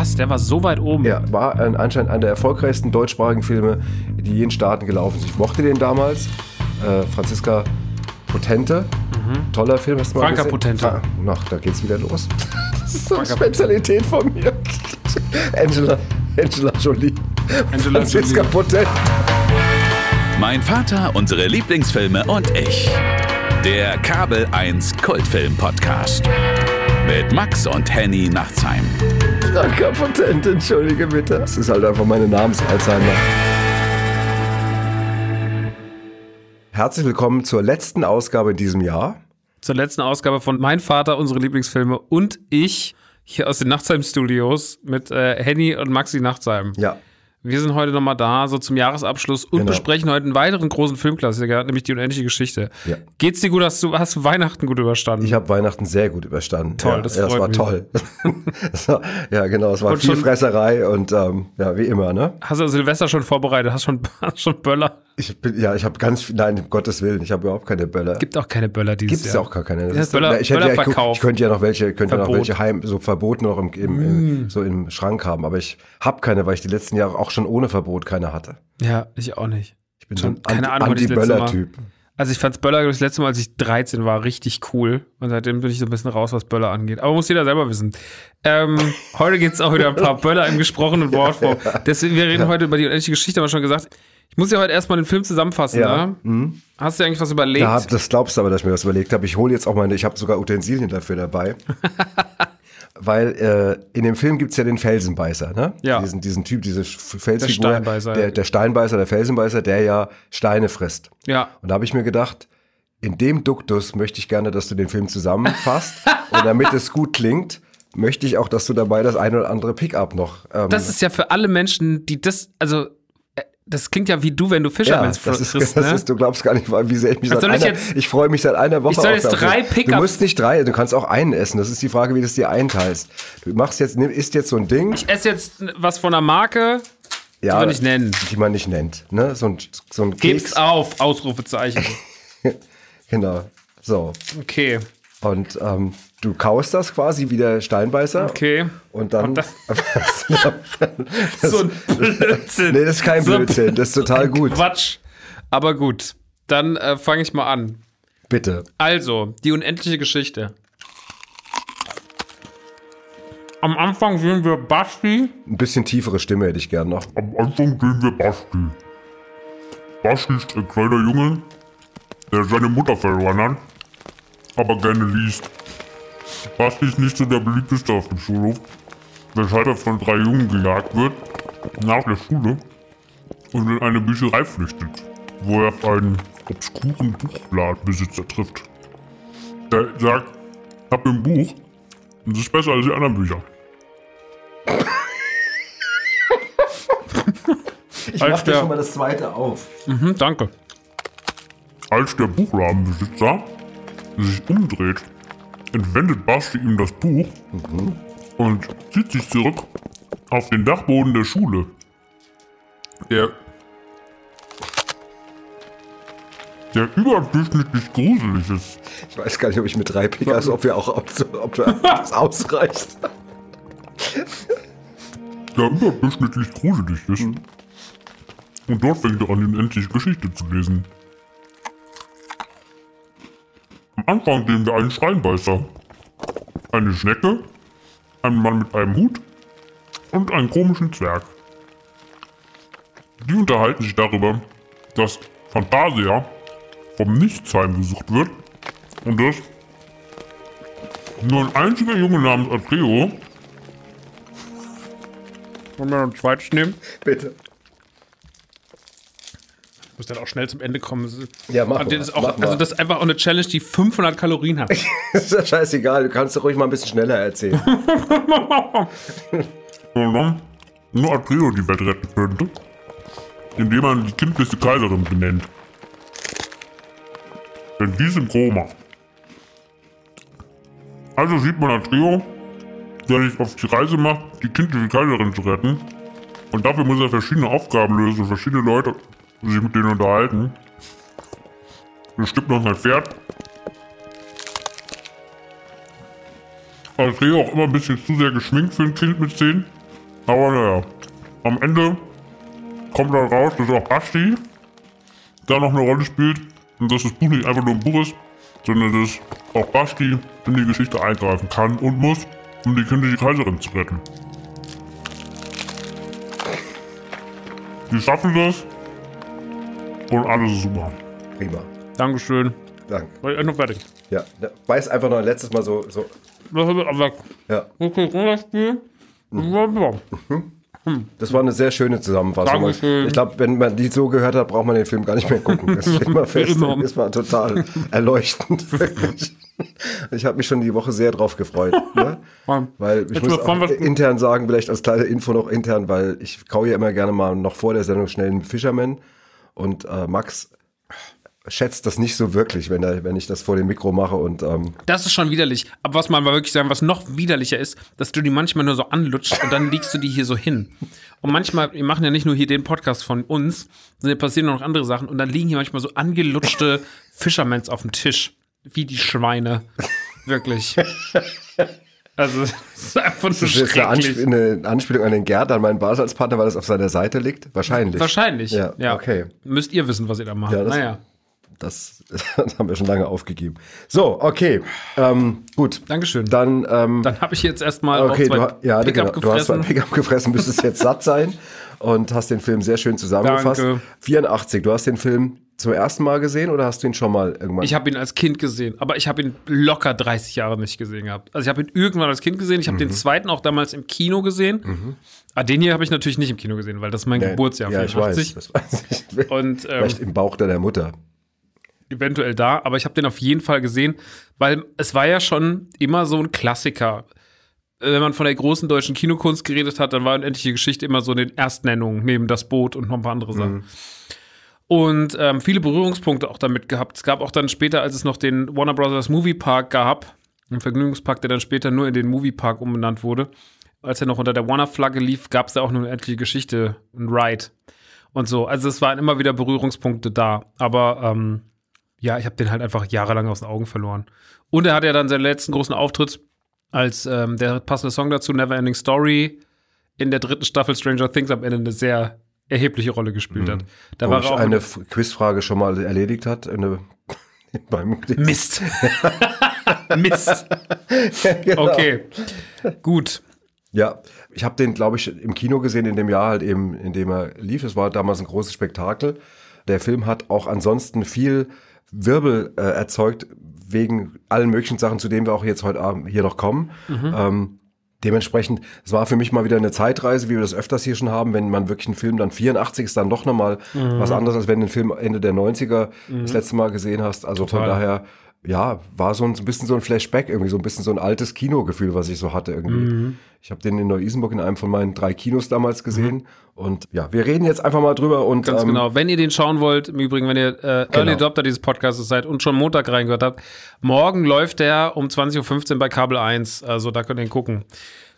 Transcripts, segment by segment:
Was? Der war so weit oben? Ja, war ein, anscheinend einer der erfolgreichsten deutschsprachigen Filme, die je in Staaten gelaufen sind. Ich mochte den damals. Äh, Franziska Potente. Toller Film. Hast du mal Franka gesehen? Potente. Fra- Ach, da geht's wieder los. Das ist so eine Spezialität von mir. Angela, Angela Jolie. Angela Franziska Jolie. Potente. Mein Vater, unsere Lieblingsfilme und ich. Der Kabel 1 Kultfilm Podcast. Mit Max und Henny Nachtsheim. Franka Potente, entschuldige bitte. Das ist halt einfach meine Namens-Alzheimer. Herzlich willkommen zur letzten Ausgabe in diesem Jahr. Zur letzten Ausgabe von Mein Vater, unsere Lieblingsfilme und ich hier aus den Nachtsheim Studios mit äh, Henny und Maxi Nachtsheim. Ja, Wir sind heute nochmal da, so zum Jahresabschluss und Genau. besprechen heute einen weiteren großen Filmklassiker, nämlich die unendliche Geschichte. Ja. Geht's dir gut? Hast du, hast du Weihnachten gut überstanden? ich habe Weihnachten sehr gut überstanden. Toll, ja, das ja, das war mich. toll. Das war, ja, genau, es war Und viel Fresserei und ähm, ja, wie immer, ne? hast du Silvester schon vorbereitet? Hast schon, hast schon Böller? Ich bin, ja, ich habe ganz viel, nein, um Gottes Willen, ich habe überhaupt keine Böller. Gibt auch keine Böller dieses Gibt es ja Jahr. auch gar keine. Das Ja, ist- Böller- na, ich, hätte ja, ich, ich könnte ja noch welche, könnte ja noch welche heim, so verboten noch im, im, im, so im Schrank haben, aber ich habe keine, weil ich die letzten Jahre auch schon ohne Verbot keine hatte. Ja, ich auch nicht. Ich bin Schon so ein Anti-Böller-Typ. Also ich fand's Böller das letzte Mal, als ich 13 war, richtig cool. Und seitdem bin ich so ein bisschen raus, was Böller angeht. Aber muss jeder selber wissen. Ähm, heute geht's auch wieder ein paar Böller im gesprochenen Wortform. Deswegen, wir reden heute über die unendliche Geschichte, haben wir schon gesagt. Ich muss ja heute erstmal den Film zusammenfassen. Ja. Ne? Hast du eigentlich was überlegt? Ja, das glaubst du aber, dass ich mir was überlegt habe. Ich hole jetzt auch meine, ich habe sogar Utensilien dafür dabei. Weil äh, in dem Film gibt's ja den Felsenbeißer, ne? Ja. Diesen, diesen Typ, diese Felsfigur. Steinbeißer. Der, der Steinbeißer, der Felsenbeißer, der ja Steine frisst. ja. Und da habe ich mir gedacht, in dem Duktus möchte ich gerne, dass du den Film zusammenfasst. und damit es gut klingt, möchte ich auch, dass du dabei das eine oder andere Pickup noch. Ähm, Das ist ja für alle Menschen, die das, also, das klingt ja wie du, wenn du ja, Fischermans das ist, frisst, das ne? ist, du glaubst gar nicht, wie sehr ich mich Was seit soll ich einer, jetzt- ich freue mich seit einer Woche Ich soll auf jetzt dafür. drei Du Pickup- musst nicht drei, du kannst auch einen essen. Das ist die Frage, wie du es dir einteilst. Du machst jetzt, nimm- isst jetzt so ein Ding, ich esse jetzt was von einer Marke, ja, wir nicht nennen. die man nicht nennt. Ne? So ein, so ein Keks. auf, Ausrufezeichen. Genau. So. Okay, Und ähm, du kaust das quasi wie der Steinbeißer. okay. Und dann. Und das- So ein Blödsinn. nee, das ist kein So Blödsinn. Das ist total gut. Quatsch. Aber gut, dann äh, fange ich mal an. Bitte. Also, die unendliche Geschichte. Am Anfang sehen wir Basti. Ein bisschen tiefere Stimme hätte ich gern noch. Am Anfang sehen wir Basti. Basti ist ein kleiner Junge, der seine Mutter verloren hat, aber gerne liest. Basti ist nicht so der beliebteste auf dem Schulhof, weshalb er von drei Jungen gejagt wird, nach der Schule und in eine Bücherei flüchtet, wo er auf einen obskuren Buchladenbesitzer trifft. Der sagt, ich hab ein Buch und es ist besser als die anderen Bücher. Ich Als der- mal das zweite auf. Mhm, danke. Als der Buchladenbesitzer sich umdreht, entwendet Basti ihm das Buch und zieht sich zurück auf den Dachboden der Schule. Der, der überdurchschnittlich gruselig ist. Ich weiß gar nicht, ob ich mit drei Pickers, ob wir auch ob das ausreicht. Der überdurchschnittlich gruselig ist. Und dort fängt er an, die unendliche Geschichte zu lesen. Am Anfang sehen wir einen Steinbeißer, eine Schnecke, einen Mann mit einem Hut und einen komischen Zwerg. Die unterhalten sich darüber, dass Fantasia vom Nichts heimgesucht wird und dass nur ein einziger Junge namens Atreo Wollen wir noch ein zweites nehmen? Bitte. Muss dann auch schnell zum Ende kommen. Das Ja, mach das mal, ist auch, mach also das ist einfach auch eine Challenge, die 500 Kalorien hat. ist ja scheißegal, du kannst doch ruhig mal ein bisschen schneller erzählen. Und dann nur Atreo die Welt retten könnte, indem man die kindlichste Kaiserin benennt. Denn die ist im Koma. Also sieht man Atreo, der sich auf die Reise macht, die kindliche Kaiserin zu retten. Und dafür muss er verschiedene Aufgaben lösen, verschiedene Leute sich mit denen unterhalten. Er stimmt noch sein Pferd. Atreo auch immer ein bisschen zu sehr geschminkt für ein Kind mit 10. Aber naja, am Ende kommt dann raus, dass auch Basti da noch eine Rolle spielt und dass das Buch nicht einfach nur ein Buch ist, sondern dass auch Basti in die Geschichte eingreifen kann und muss, um die kindliche Kaiserin zu retten. Die schaffen das und alles ist super. Prima. Dankeschön. Danke. War ich noch fertig. Ja, beiß einfach noch ein letztes Mal so. so. Das ist aber Ja. okay, das Spiel. Ja. Das war eine sehr schöne Zusammenfassung. Dankeschön. Ich glaube, wenn man die so gehört hat, braucht man den Film gar nicht mehr gucken. Das steht mal fest. Immer. Das war total erleuchtend, wirklich. Ich habe mich schon die Woche sehr drauf gefreut. Ne? Ja. Weil ich muss auch intern sagen, vielleicht als kleine Info noch intern, weil ich kau ja immer gerne mal noch vor der Sendung schnell einen Fisherman. Und äh, Max schätzt das nicht so wirklich, wenn, er, wenn ich das vor dem Mikro mache. Und ähm, Das ist schon widerlich. Aber was man mal wirklich sagen, was noch widerlicher ist, dass du die manchmal nur so anlutscht und dann legst du die hier so hin. Und manchmal, wir machen ja nicht nur hier den Podcast von uns, sondern hier passieren noch andere Sachen und dann liegen hier manchmal so angelutschte Fishermans auf dem Tisch. Wie die Schweine. Wirklich. Also, es ist einfach nur das ist eine. Ansp eine Anspielung an den Gerd, an meinen Basalspartner, weil das auf seiner Seite liegt. Wahrscheinlich. Wahrscheinlich. Ja, Ja, okay. Müsst ihr wissen, was ihr da macht. Ja, das- naja. Das, das haben wir schon lange aufgegeben. So, okay. Ähm, gut. Dankeschön. Dann, ähm, Dann habe ich jetzt erstmal okay, zwei du, ja, Pickup genau, du hast gefressen. Pickup gefressen, müsstest jetzt satt sein und hast den Film sehr schön zusammengefasst. Danke. 84, du hast den Film zum ersten Mal gesehen oder hast du ihn schon mal irgendwann? Ich habe ihn als Kind gesehen, aber ich habe ihn locker 30 Jahre nicht gesehen gehabt. Also ich habe ihn irgendwann als Kind gesehen. Ich habe Mhm. den zweiten auch damals im Kino gesehen. Ah, den hier habe ich natürlich nicht im Kino gesehen, weil das ist mein Geburtsjahr, ja, ich weiß, 84. das weiß ich. Und ähm, Vielleicht im Bauch deiner Mutter. eventuell da, aber ich habe den auf jeden Fall gesehen, weil es war ja schon immer so ein Klassiker. Äh, Wenn man von der großen deutschen Kinokunst geredet hat, dann war unendliche Geschichte immer so in den Erstnennungen, neben das Boot und noch ein paar andere Sachen. Und ähm, viele Berührungspunkte auch damit gehabt. Es gab auch dann später, als es noch den Warner Brothers Movie Park gab, einen Vergnügungspark, der dann später nur in den Movie Park umbenannt wurde, als er noch unter der Warner-Flagge lief, gab es da auch eine unendliche Geschichte, ein Ride und so. Also es waren immer wieder Berührungspunkte da. Aber ähm, ja, ich habe den halt einfach jahrelang aus den Augen verloren. Und er hat ja dann seinen letzten großen Auftritt als ähm, der passende Song dazu, Neverending Story, in der dritten Staffel Stranger Things am Ende eine sehr erhebliche Rolle gespielt hat. Da Wo war ich auch eine Quizfrage schon mal erledigt hat. Eine, beim Mist. Mist. Genau. Okay. Gut. Ja, ich habe den, glaube ich, im Kino gesehen, in dem Jahr halt eben, in dem er lief. Es war damals ein großes Spektakel. Der Film hat auch ansonsten viel Wirbel äh, erzeugt, wegen allen möglichen Sachen, zu denen wir auch jetzt heute Abend hier noch kommen. Ähm, dementsprechend, es war für mich mal wieder eine Zeitreise, wie wir das öfters hier schon haben, wenn man wirklich einen Film dann 84 ist, dann doch nochmal was anderes, als wenn du den Film Ende der 90er das letzte Mal gesehen hast. Also von Total. daher, ja, war so ein, ein bisschen so ein Flashback, irgendwie so ein bisschen so ein altes Kinogefühl, was ich so hatte irgendwie. Ich habe den in Neu-Isenburg in einem von meinen drei Kinos damals gesehen. Und ja, wir reden jetzt einfach mal drüber und Ganz ähm, genau. Wenn ihr den schauen wollt, im Übrigen, wenn ihr äh, Early Adopter dieses Podcasts seid und schon Montag reingehört habt, morgen läuft der um 20.15 Uhr bei Kabel 1. Also da könnt ihr ihn gucken.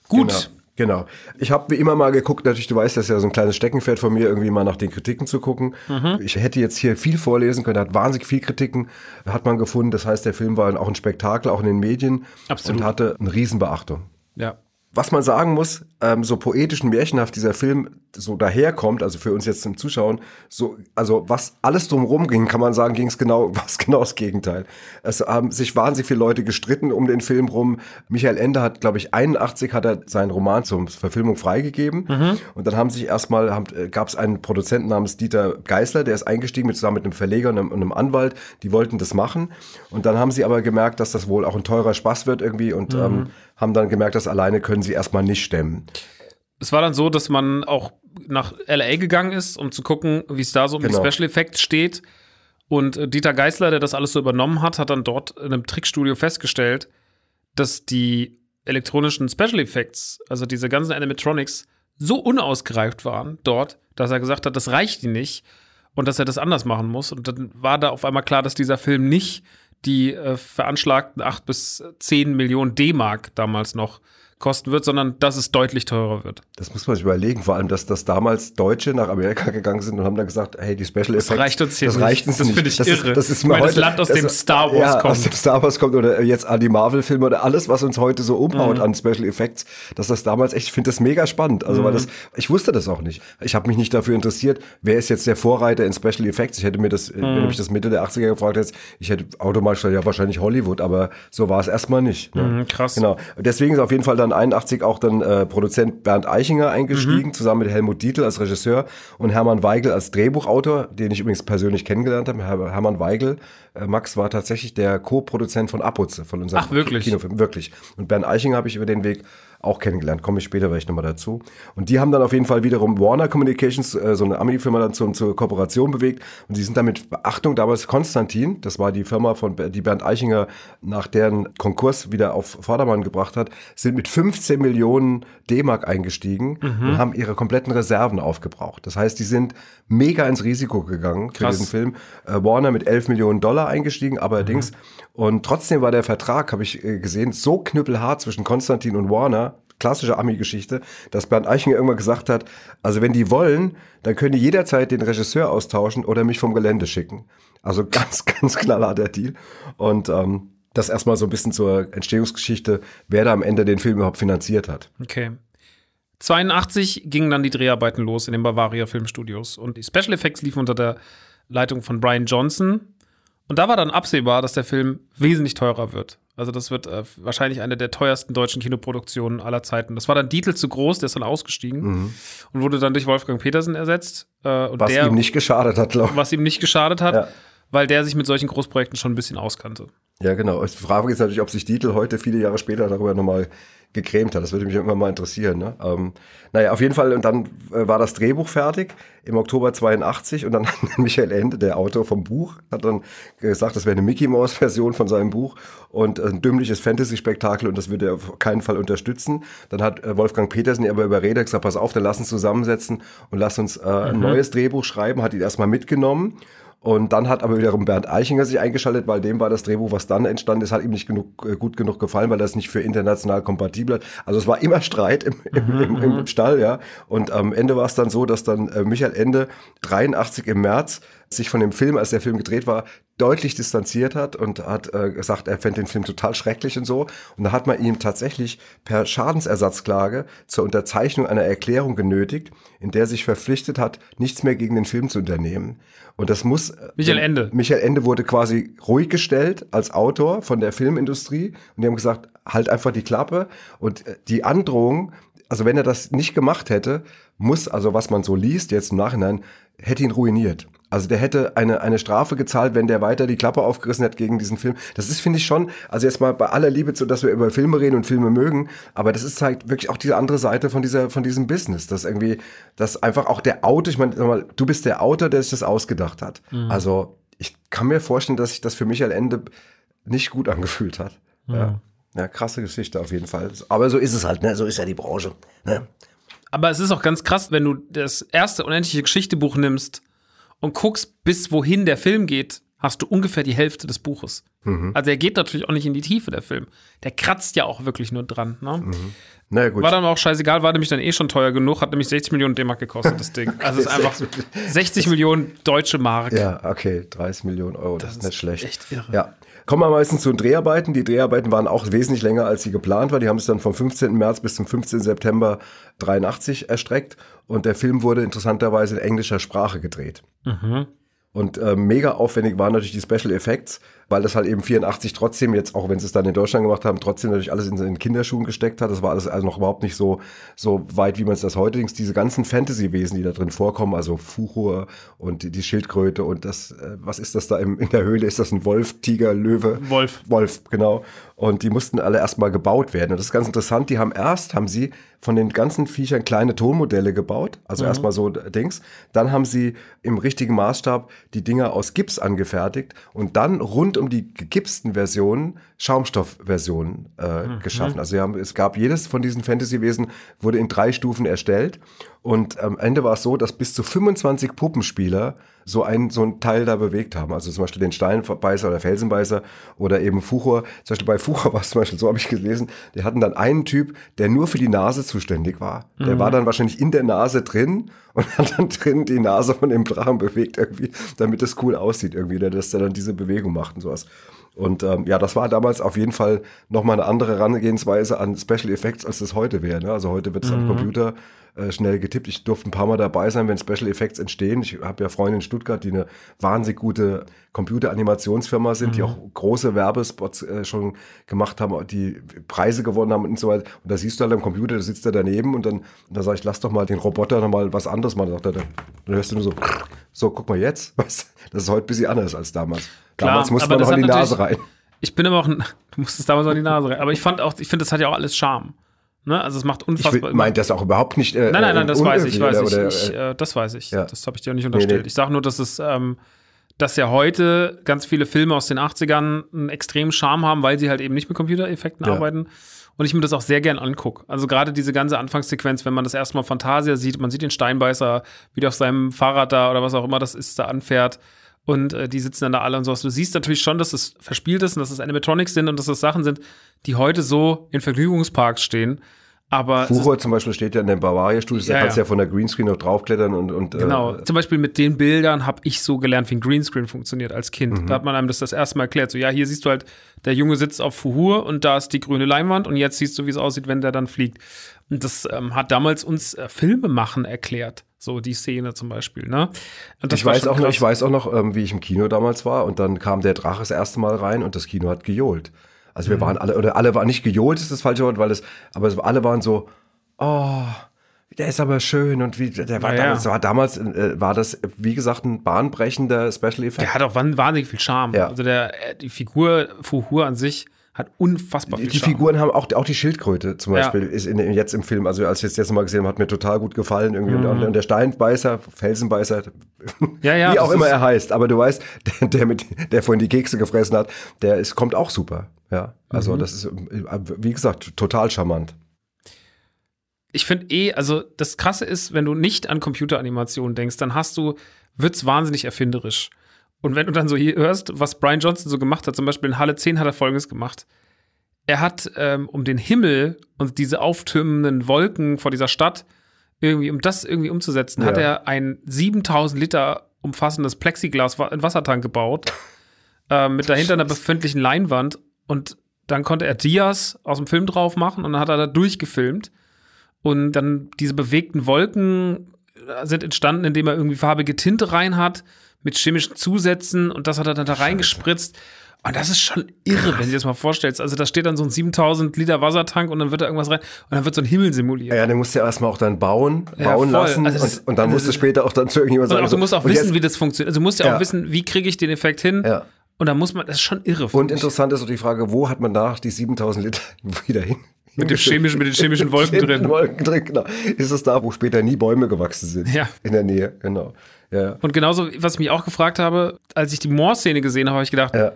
Gut. Genau. Genau. Ich habe wie immer mal geguckt, natürlich, du weißt, das ist ja so ein kleines Steckenpferd von mir, irgendwie mal nach den Kritiken zu gucken. Mhm. Ich hätte jetzt hier viel vorlesen können, hat wahnsinnig viel Kritiken, hat man gefunden. Das heißt, der Film war auch ein Spektakel, auch in den Medien Absolut. und hatte eine Riesenbeachtung. Ja. Was man sagen muss, ähm, so poetisch und märchenhaft dieser Film so daherkommt, also für uns jetzt zum Zuschauen, so, also was alles drumherum ging, kann man sagen, ging es genau, was genau das Gegenteil. Es haben sich wahnsinnig viele Leute gestritten um den Film rum. Michael Ende hat, glaube ich, 81 hat er seinen Roman zur Verfilmung freigegeben. Und dann haben sich erstmal, gab es einen Produzenten namens Dieter Geisler, der ist eingestiegen mit, zusammen mit einem Verleger und einem, und einem Anwalt, die wollten das machen. Und dann haben sie aber gemerkt, dass das wohl auch ein teurer Spaß wird irgendwie und ähm, haben dann gemerkt, dass alleine können sie erstmal nicht stemmen. Es war dann so, dass man auch nach LA gegangen ist, um zu gucken, wie es da so um Genau. die Special Effects steht. Und äh, Dieter Geisler, der das alles so übernommen hat, hat dann dort in einem Trickstudio festgestellt, dass die elektronischen Special Effects, also diese ganzen Animatronics, so unausgereift waren dort, dass er gesagt hat, das reicht ihm nicht und dass er das anders machen muss. Und dann war da auf einmal klar, dass dieser Film nicht die äh, veranschlagten 8 bis 10 Millionen D-Mark damals noch kosten wird, sondern dass es deutlich teurer wird. Das muss man sich überlegen, vor allem, dass, dass damals Deutsche nach Amerika gegangen sind und haben dann gesagt, hey, die Special Effects, Das reicht uns hier das nicht. reicht uns das finde ich das irre. Ist, das ist ich mir das Land, aus das- dem Star Wars ja, kommt. aus dem Star Wars kommt oder jetzt an die Marvel-Filme oder alles, was uns heute so umhaut Mhm. an Special Effects, dass das damals echt, ich finde das mega spannend. Also, Mhm. weil das, ich wusste das auch nicht. Ich habe mich nicht dafür interessiert, wer ist jetzt der Vorreiter in Special Effects. Ich hätte mir das, Mhm. wenn du mich das Mitte der 80er gefragt hättest, ich hätte automatisch gesagt, ja, wahrscheinlich Hollywood, aber so war es erstmal nicht. Ne? Mhm, krass. Genau. Deswegen ist auf jeden Fall dann 81 auch dann äh, Produzent Bernd Eichinger eingestiegen, Mhm. zusammen mit Helmut Dietl als Regisseur und Hermann Weigel als Drehbuchautor, den ich übrigens persönlich kennengelernt habe. Her Hermann Weigel, Max war tatsächlich der Co-Produzent von Abutze, von unserem Ach, wirklich? Kinofilm. Wirklich. Und Bernd Eichinger habe ich über den Weg auch kennengelernt. Komme ich später vielleicht nochmal dazu. Und die haben dann auf jeden Fall wiederum Warner Communications, äh, so eine Ami-Firma, dann zum, zur Kooperation bewegt. Und die sind damit, Beachtung, damals Konstantin, das war die Firma, von die Bernd Eichinger nach deren Konkurs wieder auf Vordermann gebracht hat, sind mit 15 Millionen D-Mark eingestiegen und haben ihre kompletten Reserven aufgebraucht. Das heißt, die sind mega ins Risiko gegangen für Krass. diesen Film. Äh, Warner mit 11 Millionen Dollar eingestiegen, allerdings. Und trotzdem war der Vertrag, habe ich äh, gesehen, so knüppelhart zwischen Konstantin und Warner, klassische Ami-Geschichte, dass Bernd Eichinger irgendwann gesagt hat, also wenn die wollen, dann können die jederzeit den Regisseur austauschen oder mich vom Gelände schicken. Also ganz, ganz knallharter Deal. Und ähm, das erstmal so ein bisschen zur Entstehungsgeschichte, wer da am Ende den Film überhaupt finanziert hat. Okay. 82 gingen dann die Dreharbeiten los in den Bavaria Filmstudios und die Special Effects liefen unter der Leitung von Brian Johnson. Und da war dann absehbar, dass der Film wesentlich teurer wird. Also das wird äh, wahrscheinlich eine der teuersten deutschen Kinoproduktionen aller Zeiten. Das war dann Dietl zu groß, der ist dann ausgestiegen und wurde dann durch Wolfgang Petersen ersetzt. Äh, Was der, ihm nicht geschadet hat, glaube ich. was ihm nicht geschadet hat, Ja. weil der sich mit solchen Großprojekten schon ein bisschen auskannte. Ja, genau. Die Frage ist natürlich, ob sich Dietl heute, viele Jahre später, darüber nochmal gecremt hat. Das würde mich immer mal interessieren. Ne? Ähm, naja, auf jeden Fall, und dann äh, war das Drehbuch fertig im Oktober 82 und dann hat Michael Ende, der Autor vom Buch, hat dann gesagt, das wäre eine Mickey Mouse Version von seinem Buch und ein dümmliches Fantasy-Spektakel und das würde er auf keinen Fall unterstützen. Dann hat äh, Wolfgang Petersen aber überredet, gesagt, pass auf, dann lass uns zusammensetzen und lass uns äh, ein neues Drehbuch schreiben, hat ihn erstmal mitgenommen und dann hat aber wiederum Bernd Eichinger sich eingeschaltet, weil dem war das Drehbuch, was dann entstanden ist, hat ihm nicht genug, äh, gut genug gefallen, weil das nicht für international kompatibel hat. Also es war immer Streit im, im, im, im Stall, ja. Und am Ende war es dann so, dass dann äh, Michael Ende 83 im März sich von dem Film, als der Film gedreht war, deutlich distanziert hat und hat äh, gesagt, er fände den Film total schrecklich und so. Und da hat man ihm tatsächlich per Schadensersatzklage zur Unterzeichnung einer Erklärung genötigt, in der er sich verpflichtet hat, nichts mehr gegen den Film zu unternehmen. Und das muss. äh, Michael Ende. Michael Ende wurde quasi ruhig gestellt als Autor von der Filmindustrie und die haben gesagt, halt einfach die Klappe und äh, die Androhung, also wenn er das nicht gemacht hätte, muss, also was man so liest jetzt im Nachhinein, hätte ihn ruiniert. Also der hätte eine, eine Strafe gezahlt, wenn der weiter die Klappe aufgerissen hätte gegen diesen Film. Das ist, finde ich schon, also jetzt mal bei aller Liebe zu, dass wir über Filme reden und Filme mögen, aber das ist halt wirklich auch diese andere Seite von dieser, von diesem Business, dass irgendwie, dass einfach auch der Autor, ich meine, du bist der Autor, der sich das ausgedacht hat. Also ich kann mir vorstellen, dass sich das für Michael Ende nicht gut angefühlt hat. Ja. ja, krasse Geschichte auf jeden Fall. Aber so ist es halt, ne? So ist ja die Branche. Ne? Aber es ist auch ganz krass, wenn du das erste unendliche Geschichtebuch nimmst und guckst, bis wohin der Film geht, hast du ungefähr die Hälfte des Buches. Also er geht natürlich auch nicht in die Tiefe, der Film. Der kratzt ja auch wirklich nur dran. Ne? Na gut. War dann auch scheißegal, war nämlich dann eh schon teuer genug, hat nämlich 60 Millionen D-Mark gekostet, das Ding. Also es ist einfach 60 Millionen deutsche Mark. Ja, okay, 30 Millionen Euro, das, ist nicht schlecht. echt irre. Ja. Kommen wir meistens zu den Dreharbeiten. Die Dreharbeiten waren auch wesentlich länger, als sie geplant war. Die haben es dann vom 15. März bis zum 15. September 83 erstreckt. Und der Film wurde interessanterweise in englischer Sprache gedreht. Und äh, mega aufwendig waren natürlich die Special Effects, weil das halt eben 84 trotzdem jetzt, auch wenn sie es dann in Deutschland gemacht haben, trotzdem natürlich alles in, in Kinderschuhen gesteckt hat. Das war alles also noch überhaupt nicht so, so weit, wie man es das heute denkt. Diese ganzen Fantasy-Wesen, die da drin vorkommen, also Fuchur und die, die Schildkröte und das, äh, was ist das da im, in der Höhle? Ist das ein Wolf, Tiger, Löwe? Wolf. Wolf, genau. Und die mussten alle erstmal gebaut werden. Und das ist ganz interessant. Die haben erst, haben sie von den ganzen Viechern kleine Tonmodelle gebaut. Also erstmal so Dings. Dann haben sie im richtigen Maßstab die Dinger aus Gips angefertigt und dann rund um die gegipsten Versionen Schaumstoffversionen äh, geschaffen. Also haben, es gab jedes von diesen Fantasy-Wesen wurde in drei Stufen erstellt. Und am Ende war es so, dass bis zu 25 Puppenspieler so ein, so ein Teil da bewegt haben. Also zum Beispiel den Steinbeißer oder Felsenbeißer oder eben Fuchur. Zum Beispiel bei Fuchur war es zum Beispiel, so habe ich gelesen, die hatten dann einen Typ, der nur für die Nase zuständig war. Der war dann wahrscheinlich in der Nase drin und hat dann drin die Nase von dem Drachen bewegt irgendwie, damit es cool aussieht irgendwie, der, dass der dann diese Bewegung macht und sowas. Und ähm, ja, das war damals auf jeden Fall nochmal eine andere Herangehensweise an Special Effects, als das heute wäre. Ne? Also heute wird es am Computer äh, schnell getippt. Ich durfte ein paar Mal dabei sein, wenn Special Effects entstehen. Ich habe ja Freunde in Stuttgart, die eine wahnsinnig gute Computeranimationsfirma sind, die auch große Werbespots äh, schon gemacht haben, die Preise gewonnen haben und so weiter. Und da siehst du halt am Computer, da sitzt er daneben und dann, und dann sage ich, lass doch mal den Roboter noch mal was anderes machen. Sagt er, dann hörst du nur so, so, guck mal jetzt. Was? Das ist heute ein bisschen anders als damals. Klar, damals musste man noch das in die Nase rein. Ich bin aber auch, ein- du musstest damals auch in die Nase rein. Aber ich fand auch, ich finde, das hat ja auch alles Charme. Ne? Also es macht Ich unfassbar. meine das auch überhaupt nicht. Äh, Nein, nein, nein, das äh, weiß ich, weiß ich. oder, ich äh, das weiß ich. ja. Das habe ich dir auch nicht unterstellt. nee. Ich sage nur, dass es, ähm, dass ja heute ganz viele Filme aus den 80ern einen extremen Charme haben, weil sie halt eben nicht mit Computereffekten Ja. arbeiten. Und ich mir das auch sehr gern angucke. Also gerade diese ganze Anfangssequenz, wenn man das erste Mal Fantasia sieht, man sieht den Steinbeißer, wie der auf seinem Fahrrad da oder was auch immer das ist, da anfährt. Und äh, die sitzen dann da alle und sowas. Du siehst natürlich schon, dass es verspielt ist und dass es Animatronics sind und dass das Sachen sind, die heute so in Vergnügungsparks stehen. Aber es Fuhrer zum Beispiel steht ja in den Bavaria-Studios, da Ja, kannst du ja. ja von der Greenscreen noch draufklettern und. und Genau, Äh, zum Beispiel mit den Bildern habe ich so gelernt, wie ein Greenscreen funktioniert als Kind. Mhm. Da hat man einem das das erste Mal erklärt. So, ja, hier siehst du halt, der Junge sitzt auf Fuhur und da ist die grüne Leinwand und jetzt siehst du, wie es aussieht, wenn der dann fliegt. Und das ähm, hat damals uns äh, Filme machen erklärt. So die Szene zum Beispiel, ne? Ich weiß auch noch, ich weiß auch noch, ähm, wie ich im Kino damals war und dann kam der Drache das erste Mal rein und das Kino hat gejohlt. Also Mhm. wir waren alle, oder alle waren nicht gejohlt, ist das falsche Wort, weil es, aber alle waren so, oh, der ist aber schön und wie, der war Ja, ja. damals, war damals, äh, war das, wie gesagt, ein bahnbrechender Special Effect. Der hat auch wahnsinnig viel Charme. Ja. Also der, äh, die Figur Fuhur an sich hat unfassbar viel die Charme. Figuren haben auch, auch die Schildkröte zum Ja. Beispiel ist in, jetzt im Film, also als ich es jetzt mal gesehen habe, hat mir total gut gefallen. Irgendwie. Mhm. Und, und der Steinbeißer, Felsenbeißer, Ja, ja, wie auch immer er heißt, aber du weißt, der, der, mit, der vorhin die Kekse gefressen hat, der ist, kommt auch super. Ja, Mhm. also das ist, wie gesagt, total charmant. ich finde eh, also das Krasse ist, wenn du nicht an Computeranimation denkst, dann hast du, wird's wahnsinnig erfinderisch. Und wenn du dann so hier hörst, was Brian Johnson so gemacht hat, zum Beispiel in Halle 10 hat er folgendes gemacht. Er hat, ähm, um den Himmel und diese auftürmenden Wolken vor dieser Stadt irgendwie, um das irgendwie umzusetzen, hat Ja. er ein 7000 Liter umfassendes Plexiglas wa- Wassertank gebaut, äh, mit dahinter einer befindlichen Leinwand und dann konnte er Dias aus dem Film drauf machen und dann hat er da durchgefilmt. Und dann diese bewegten Wolken äh, sind entstanden, indem er irgendwie farbige Tinte rein hat mit chemischen Zusätzen und das hat er dann da reingespritzt. Und das ist schon irre, wenn du dir das mal vorstellst. Also da steht dann so ein 7000 Liter Wassertank und dann wird da irgendwas rein und dann wird so ein Himmel simuliert. Ja, den musst du ja erstmal auch dann bauen, Ja, bauen voll. lassen Also das- und, und dann musst du später auch dann zu irgendjemandem sagen. auch, du musst auch wissen, jetzt- wie das funktioniert. Also du musst ja auch Ja. wissen, wie kriege ich den Effekt hin. Ja. Und da muss man, das ist schon irre. Und finde ich. interessant ist auch die Frage, wo hat man danach die 7000 Liter wieder hin? Mit dem chemischen, mit den chemischen Wolken drin. Wolken drin, genau. Ist es da, wo später nie Bäume gewachsen sind? Ja. In der Nähe, genau. Ja. Und genauso, was ich mich auch gefragt habe, als ich die Moore-Szene gesehen habe, habe ich gedacht, Ja.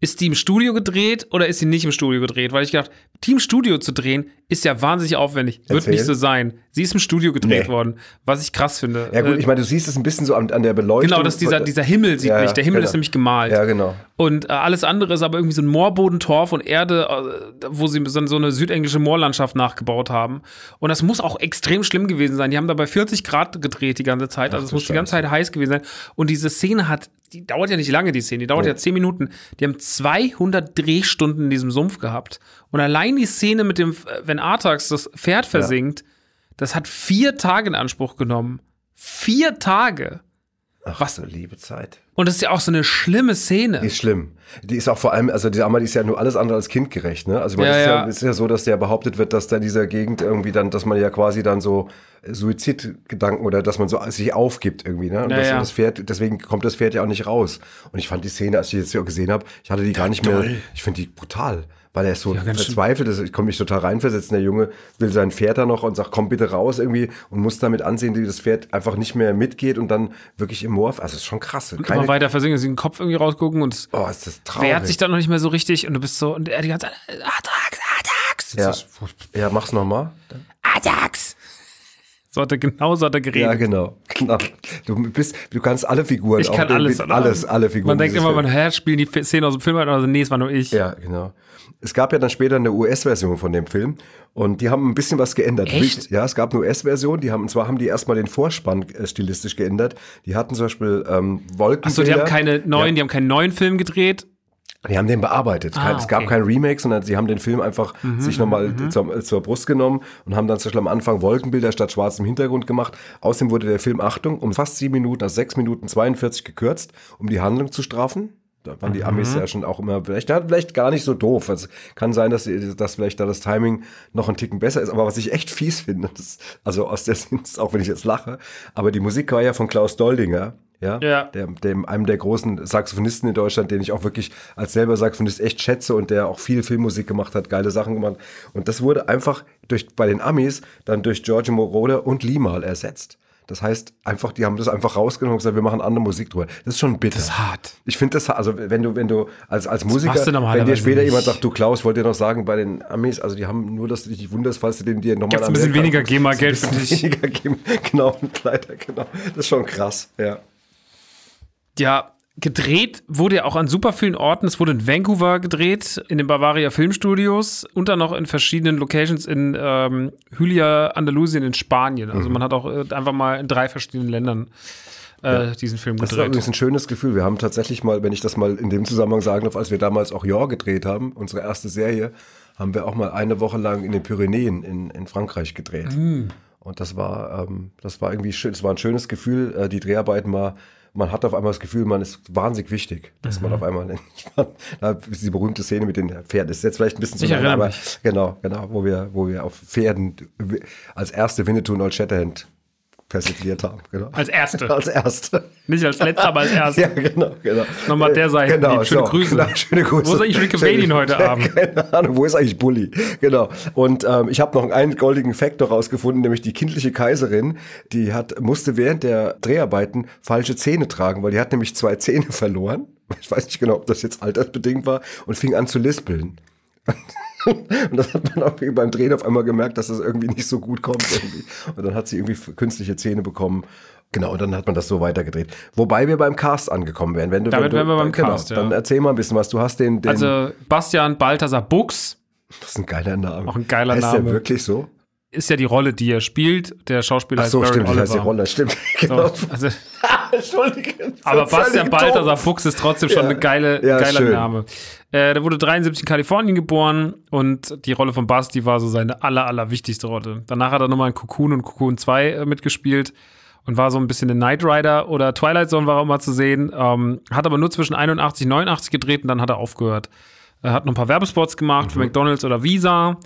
ist die im Studio gedreht oder ist sie nicht im Studio gedreht? Weil ich gedacht, die im Studio zu drehen, ist ja wahnsinnig aufwendig. Wird Erzähl. nicht so sein. Sie ist im Studio gedreht Nee. worden, was ich krass finde. Ja gut, Äh, ich meine, du siehst es ein bisschen so an, an der Beleuchtung. genau, dass dieser, dieser Himmel sieht Ja, nicht. Der Himmel genau. ist nämlich gemalt. Ja, genau. Und äh, alles andere ist aber irgendwie so ein Moorbodentorf und Erde, äh, wo sie so, so eine südenglische Moorlandschaft nachgebaut haben. Und das muss auch extrem schlimm gewesen sein. Die haben da bei 40 Grad gedreht die ganze Zeit. Also es muss die ganze Zeit heiß gewesen sein. Und diese Szene hat, die dauert ja nicht lange, die Szene, die dauert ja 10 Minuten. Die haben 200 Drehstunden in diesem Sumpf gehabt. Und allein die Szene mit dem, wenn Artax das Pferd versinkt, das hat vier Tage in Anspruch genommen. Vier Tage. Ach, Was? so liebe Zeit. Und das ist ja auch so eine schlimme Szene. Die ist schlimm. Die ist auch vor allem, also die Amma, die ist ja nur alles andere als kindgerecht, ne? Also meine, Ja, es ist, ja, ja. ist ja so, dass der behauptet wird, dass da in dieser Gegend irgendwie dann, dass man ja quasi dann so Suizidgedanken oder dass man so sich aufgibt irgendwie, ne? Und Ja, das, das Pferd, deswegen kommt das Pferd ja auch nicht raus. Und ich fand die Szene, als ich jetzt hier gesehen habe, ich hatte die gar nicht mehr, ich finde die brutal. Weil er ist so schön. verzweifelt ist. Ich konnte mich total reinversetzen. Der Junge will sein Pferd da noch und sagt, komm bitte raus irgendwie und muss damit ansehen, wie das Pferd einfach nicht mehr mitgeht und dann wirklich im Morph. Also, es ist schon krass. Immer weiter versinken, sie den Kopf irgendwie rausgucken und oh, ist das traurig. wehrt sich dann noch nicht mehr so richtig und du bist so, und er die ganze Zeit, Ajax, Ajax. Ja, ist- ja mach's nochmal. Ajax. So hat er, genau so hat er geredet. Ja, genau. genau. Du bist, du kannst alle Figuren. Ich kann alles. alles, alle Figuren. Man denkt immer, man hä, spielen die Szenen aus dem Film, also nee, es war nur ich. Ja, genau. Es gab ja dann später eine US-Version von dem Film und die haben ein bisschen was geändert. Echt? Ja, es gab eine US-Version, die haben, und zwar haben die erstmal den Vorspann äh, stilistisch geändert. Die hatten zum Beispiel ähm, Wolkenbilder. Achso, die haben keine neuen, Ja. die haben keinen neuen Film gedreht. Die haben den bearbeitet. Ah, Es gab okay. Mhm, kein Remake, sondern sie haben den Film einfach sich nochmal zur, zur Brust genommen und haben dann zum Beispiel am Anfang Wolkenbilder statt schwarzem Hintergrund gemacht. Außerdem wurde der Film, Achtung, um fast sieben Minuten, also sechs Minuten 42 gekürzt, um die Handlung zu strafen. Da waren die Amis Mhm. ja schon auch immer, vielleicht, ja, vielleicht gar nicht so doof. Also kann sein, dass, dass vielleicht da das Timing noch ein Ticken besser ist. Aber was ich echt fies finde, das, also aus der Sicht, auch wenn ich jetzt lache, aber die Musik war ja von Klaus Doldinger. Ja, Ja. der, dem, einem der großen Saxophonisten in Deutschland, den ich auch wirklich als selber Saxophonist echt schätze und der auch viel Filmmusik gemacht hat, geile Sachen gemacht. Und das wurde einfach durch, bei den Amis dann durch Giorgio Moroder und Limal ersetzt. Das heißt, einfach, die haben das einfach rausgenommen und gesagt, wir machen andere Musik drüber. Das ist schon bitter. Das ist hart. Ich finde das, also wenn du, wenn du als, als Musiker, machst du wenn dir später nicht. jemand sagt, du Klaus, wollt ihr noch sagen, bei den Amis, also die haben nur, dass du dich nicht wunderst, falls du den dir nochmal Gibt's ein bisschen weniger GEMA-Geld für dich? Weniger GEMA, genau, leider, genau. Das ist schon krass, ja. Ja, gedreht wurde ja auch an super vielen Orten. Es wurde in Vancouver gedreht, in den Bavaria Filmstudios und dann noch in verschiedenen Locations in ähm, Hylia, Andalusien, in Spanien. Mhm. Also man hat auch äh, einfach mal in drei verschiedenen Ländern äh, diesen Film Das ist gedreht. übrigens ein schönes Gefühl. Wir haben tatsächlich mal, wenn ich das mal in dem Zusammenhang sagen darf, als wir damals auch Yor gedreht haben, unsere erste Serie, haben wir auch mal eine Woche lang in den Pyrenäen in, in Frankreich gedreht. Und das war, ähm, das war irgendwie schön, es war ein schönes Gefühl, äh, die Dreharbeiten war, man hat auf einmal das Gefühl, man ist wahnsinnig wichtig, dass man auf einmal, da ist die berühmte Szene mit den Pferden, ist jetzt vielleicht ein bisschen zu lang, aber mich. genau, genau, wo wir, wo wir auf Pferden als erste Winnetou und Old Shatterhand persifliert haben, genau. Als erste. Als erste. Nicht als letzter, aber als erster. Ja, genau, genau. Nochmal der Seite. Genau, Schöne so, Grüße. Genau, schöne Grüße. Wo ist eigentlich Cavanian heute Abend? Keine Ahnung, wo ist eigentlich Bully? Genau. Und ähm, ich habe noch einen goldigen Fact noch rausgefunden, nämlich die kindliche Kaiserin, die hat, musste während der Dreharbeiten falsche Zähne tragen, weil die hat nämlich zwei Zähne verloren. Ich weiß nicht genau, ob das jetzt altersbedingt war und fing an zu lispeln. Und das hat man auch beim Drehen auf einmal gemerkt, dass das irgendwie nicht so gut kommt. Irgendwie. Und dann hat sie irgendwie künstliche Zähne bekommen. Genau, und dann hat man das so weitergedreht. Wobei wir beim Cast angekommen wären. Wenn du, Damit wenn du, wären wir beim genau, Cast, ja. Dann erzähl mal ein bisschen was. Du hast den, den Also Bastian Balthasar Buchs das ist ein geiler Name. Auch ein geiler Name. der wirklich so? Ist ja die Rolle, die er spielt. Der Schauspieler Ach so, heißt stimmt, das heißt die Oliver. Rolle, stimmt. So, Genau. also, Entschuldige. aber Bastian Balthasar. Fuchs ist trotzdem schon Ja. eine geile, Ja, geiler schön. Name. Äh, der wurde 73 in Kalifornien geboren und die Rolle von Basti war so seine aller, aller wichtigste Rolle. Danach hat er nochmal in Cocoon und Cocoon 2 äh, mitgespielt und war so ein bisschen in Knight Rider oder Twilight Zone war auch mal zu sehen. Ähm, hat aber nur zwischen 81 und 89 gedreht und dann hat er aufgehört. Er hat noch ein paar Werbespots gemacht Mhm. für McDonalds oder Visa,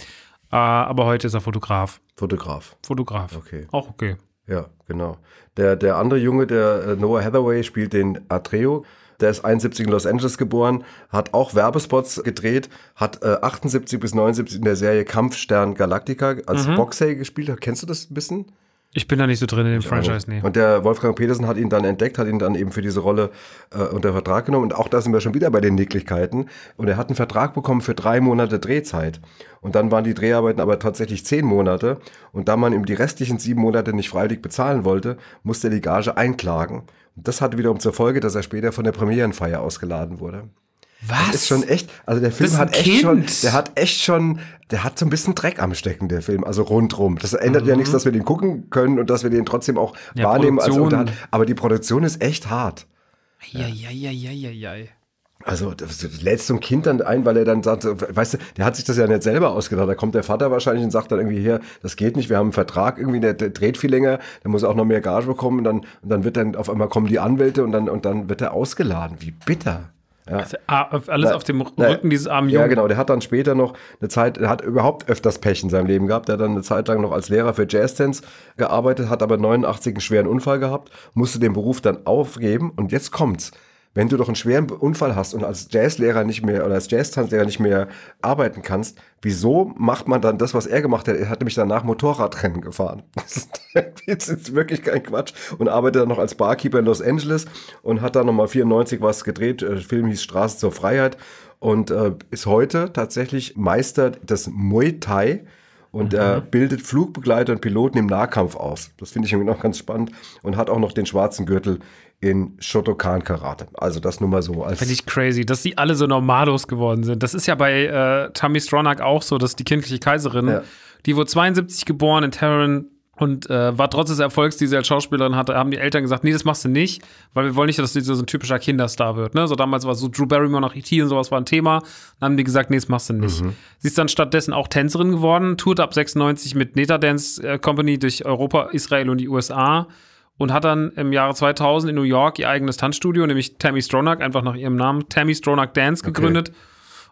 aber heute ist er Fotograf. Fotograf. Fotograf. Okay. Auch okay. Ja, genau. Der, der andere Junge, der äh, Noah Hathaway, spielt den Atreo. Der ist 71 in Los Angeles geboren, hat auch Werbespots gedreht, hat äh, 78 bis 79 in der Serie Kampfstern Galactica als Mhm. Boxer gespielt. Kennst du das ein bisschen? Ich bin da nicht so drin in dem Franchise, nee. Und der Wolfgang Petersen hat ihn dann entdeckt, hat ihn dann eben für diese Rolle äh, unter Vertrag genommen. Und auch da sind wir schon wieder bei den Nicklichkeiten. Und er hat einen Vertrag bekommen für drei Monate Drehzeit. Und dann waren die Dreharbeiten aber tatsächlich zehn Monate. Und da man ihm die restlichen sieben Monate nicht freiwillig bezahlen wollte, musste er die Gage einklagen. Und das hatte wiederum zur Folge, dass er später von der Premierenfeier ausgeladen wurde. Was? Das ist schon echt, also der Film hat echt schon, Kind. der hat echt schon, der hat so ein bisschen Dreck am Stecken, der Film, also rundrum. Das ändert ja nichts, dass wir den gucken können und dass wir den trotzdem auch Ja, wahrnehmen als Produktion. Unterhalt. Aber die Produktion ist echt hart. Ja, ja, ja, ja, ja, ja. Also, das, lädst so ein Kind dann ein, weil er dann sagt, weißt du, der hat sich das ja nicht selber ausgedacht. Da kommt der Vater wahrscheinlich und sagt dann irgendwie hier, das geht nicht, wir haben einen Vertrag irgendwie, der, der dreht viel länger, der muss auch noch mehr Gage bekommen und dann, und dann wird dann auf einmal kommen die Anwälte und dann, und dann wird er ausgeladen. Wie bitter. Ja. Also, ah, alles Na, auf dem na, Rücken dieses armen Ja, Jungen. genau. Der hat dann später noch eine Zeit, er hat überhaupt öfters Pech in seinem Leben gehabt. Der hat dann eine Zeit lang noch als Lehrer für Jazzdance gearbeitet, hat aber 89 einen schweren Unfall gehabt, musste den Beruf dann aufgeben und jetzt kommt's. Wenn du doch einen schweren Unfall hast und als Jazzlehrer nicht mehr oder als Jazztanzlehrer nicht mehr arbeiten kannst, wieso macht man dann das, was er gemacht hat? Er hat nämlich danach Motorradrennen gefahren. Das ist, wirklich kein Quatsch. Und arbeitet dann noch als Barkeeper in Los Angeles und hat dann nochmal 94 was gedreht. Der Film hieß Straße zur Freiheit und äh, ist heute tatsächlich Meister des Muay Thai und er bildet Flugbegleiter und Piloten im Nahkampf aus. Das finde ich irgendwie noch ganz spannend und hat auch noch den schwarzen Gürtel in Shotokan Karate. Also das nur mal so als Finde ich crazy, dass die alle so normalos geworden sind. Das ist ja bei äh, Tammy Stronach auch so, dass die kindliche Kaiserin, Ja. die wurde 72 geboren in Tehran und äh, war trotz des Erfolgs, die sie als Schauspielerin hatte, haben die Eltern gesagt, nee, das machst du nicht, weil wir wollen nicht, dass sie so ein typischer Kinderstar wird. Ne? So damals war so Drew Barrymore nach E.T. und sowas war ein Thema. Dann haben die gesagt, nee, das machst du nicht. Sie ist dann stattdessen auch Tänzerin geworden, tourt ab 96 mit Neta Dance äh, Company durch Europa, Israel und die USA und hat dann im Jahre 2000 in New York ihr eigenes Tanzstudio, nämlich Tammy Stronach, einfach nach ihrem Namen, Tammy Stronach Dance gegründet.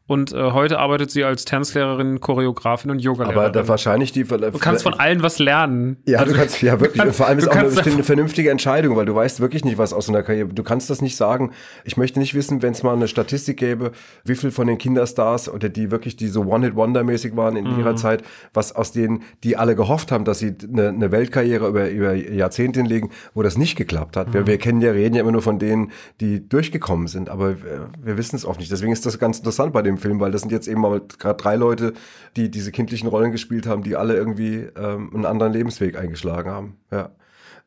Und äh, heute arbeitet sie als Tanzlehrerin, Choreografin und Yogalehrerin. aber da wahrscheinlich die du kannst von allen was lernen. Ja, du kannst, ja wirklich. kannst- und vor allem ist auch eine, eine vernünftige Entscheidung, weil du weißt wirklich nicht, was aus einer Karriere. Du kannst das nicht sagen. Ich möchte nicht wissen, wenn es mal eine Statistik gäbe, wie viel von den Kinderstars oder die wirklich, die so One-Hit-Wonder-mäßig waren in Mhm. ihrer Zeit, was aus denen, die alle gehofft haben, dass sie eine, eine Weltkarriere über, über Jahrzehnte hinlegen, wo das nicht geklappt hat. Mhm. Wir, wir kennen ja, reden ja immer nur von denen, die durchgekommen sind, aber wir, wir wissen es oft nicht. Deswegen ist das ganz interessant bei dem Film, weil das sind jetzt eben mal gerade drei Leute, die diese kindlichen Rollen gespielt haben, die alle irgendwie ähm, einen anderen Lebensweg eingeschlagen haben. Ja.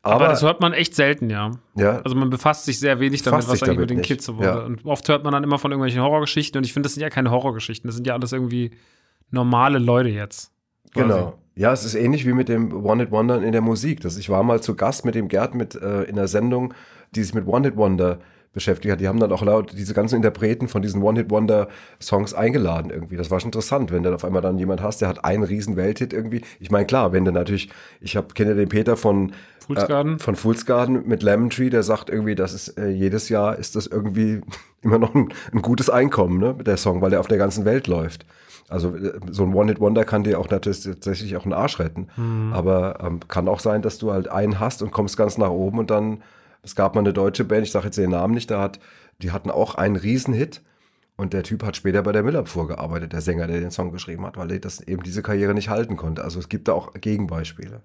Aber, das hört man echt selten, ja. ja, Also man befasst sich sehr wenig damit, was eigentlich mit den nicht. Kids so wurde. Ja. Und oft hört man dann immer von irgendwelchen Horrorgeschichten und ich finde, das sind ja keine Horrorgeschichten, das sind ja alles irgendwie normale Leute jetzt. quasi. Genau. Ja, es ist ähnlich wie mit dem One-Hit-Wonder in der Musik. Das, ich war mal zu Gast mit dem Gerd mit, äh, in einer Sendung, die sich mit One-Hit-Wonder beschäftigt hat. Die haben dann auch laut diese ganzen Interpreten von diesen One-Hit-Wonder-Songs eingeladen irgendwie. Das war schon interessant, wenn du dann auf einmal dann jemand hast, der hat einen riesen Welthit irgendwie. Ich meine, klar, wenn du natürlich, ich hab, kenne den Peter von Fool's Garden? Äh, von Fool's Garden mit Lemon Tree, der sagt irgendwie, das ist äh, jedes Jahr ist das irgendwie immer noch ein, ein gutes Einkommen, ne, mit der Song, weil der auf der ganzen Welt läuft. Also äh, so ein One-Hit-Wonder kann dir auch natürlich tatsächlich auch einen Arsch retten. Aber ähm, kann auch sein, dass du halt einen hast und kommst ganz nach oben und dann, es gab mal eine deutsche Band, ich sage jetzt den Namen nicht, da hat, die hatten auch einen Riesenhit. Und der Typ hat später bei der Müllabfuhr gearbeitet, der Sänger, der den Song geschrieben hat, weil er das eben diese Karriere nicht halten konnte. Also es gibt da auch Gegenbeispiele.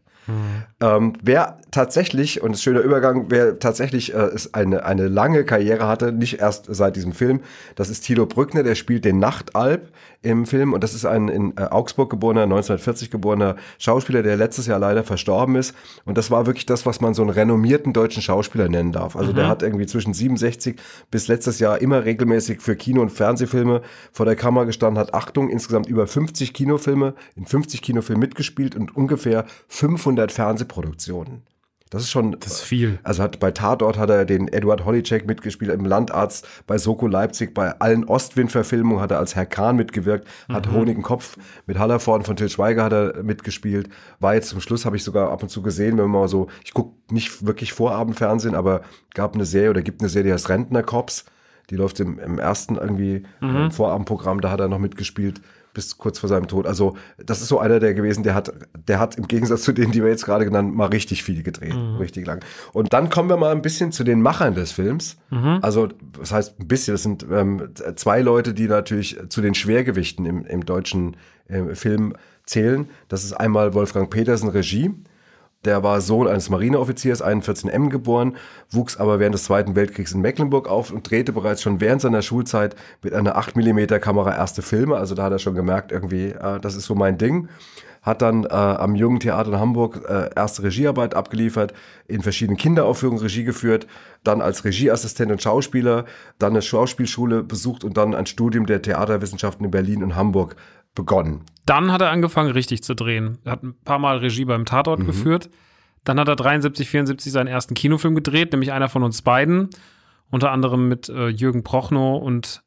Ähm, wer tatsächlich, und das schöner Übergang, wer tatsächlich äh, eine, eine lange Karriere hatte, nicht erst seit diesem Film, das ist Tilo Brückner, der spielt den Nachtalb im Film und das ist ein in äh, Augsburg geborener, 1940 geborener Schauspieler, der letztes Jahr leider verstorben ist. Und das war wirklich das, was man so einen renommierten deutschen Schauspieler nennen darf. Also der hat irgendwie zwischen 67 bis letztes Jahr immer regelmäßig für Kino- und Fernsehfilme vor der Kamera gestanden, hat Achtung, insgesamt über 50 Kinofilme, in 50 Kinofilmen mitgespielt und ungefähr 500 Fernsehproduktionen. Das ist schon. Das ist viel. Also hat bei Tatort hat er den Eduard Holicek mitgespielt, im Landarzt, bei Soko Leipzig, bei allen Ostwind-Verfilmungen hat er als Herr Kahn mitgewirkt, hat Honig im Kopf mit Hallervorden von Til Schweiger hat er mitgespielt. War jetzt zum Schluss, habe ich sogar ab und zu gesehen, wenn man mal so, ich gucke nicht wirklich Vorabendfernsehen, aber gab eine Serie oder gibt eine Serie, die heißt Rentner-Cops. Die läuft im, im ersten irgendwie im Vorabendprogramm, da hat er noch mitgespielt bis kurz vor seinem Tod. Also das ist so einer der gewesen, der hat, der hat im Gegensatz zu denen, die wir jetzt gerade genannt, mal richtig viel gedreht, richtig lang. Und dann kommen wir mal ein bisschen zu den Machern des Films. Also das heißt ein bisschen, das sind ähm, zwei Leute, die natürlich zu den Schwergewichten im, im deutschen äh, Film zählen. Das ist einmal Wolfgang Petersen Regie. Der war Sohn eines Marineoffiziers, 41M geboren, wuchs aber während des Zweiten Weltkriegs in Mecklenburg auf und drehte bereits schon während seiner Schulzeit mit einer 8mm Kamera erste Filme. Also da hat er schon gemerkt, irgendwie, äh, das ist so mein Ding. Hat dann äh, am Jungen Theater in Hamburg äh, erste Regiearbeit abgeliefert, in verschiedenen Kinderaufführungen Regie geführt, dann als Regieassistent und Schauspieler, dann eine Schauspielschule besucht und dann ein Studium der Theaterwissenschaften in Berlin und Hamburg begonnen. Dann hat er angefangen, richtig zu drehen. Er hat ein paar Mal Regie beim Tatort Mhm. geführt. Dann hat er 73, 74 seinen ersten Kinofilm gedreht, nämlich einer von uns beiden. Unter anderem mit äh, Jürgen Prochnow und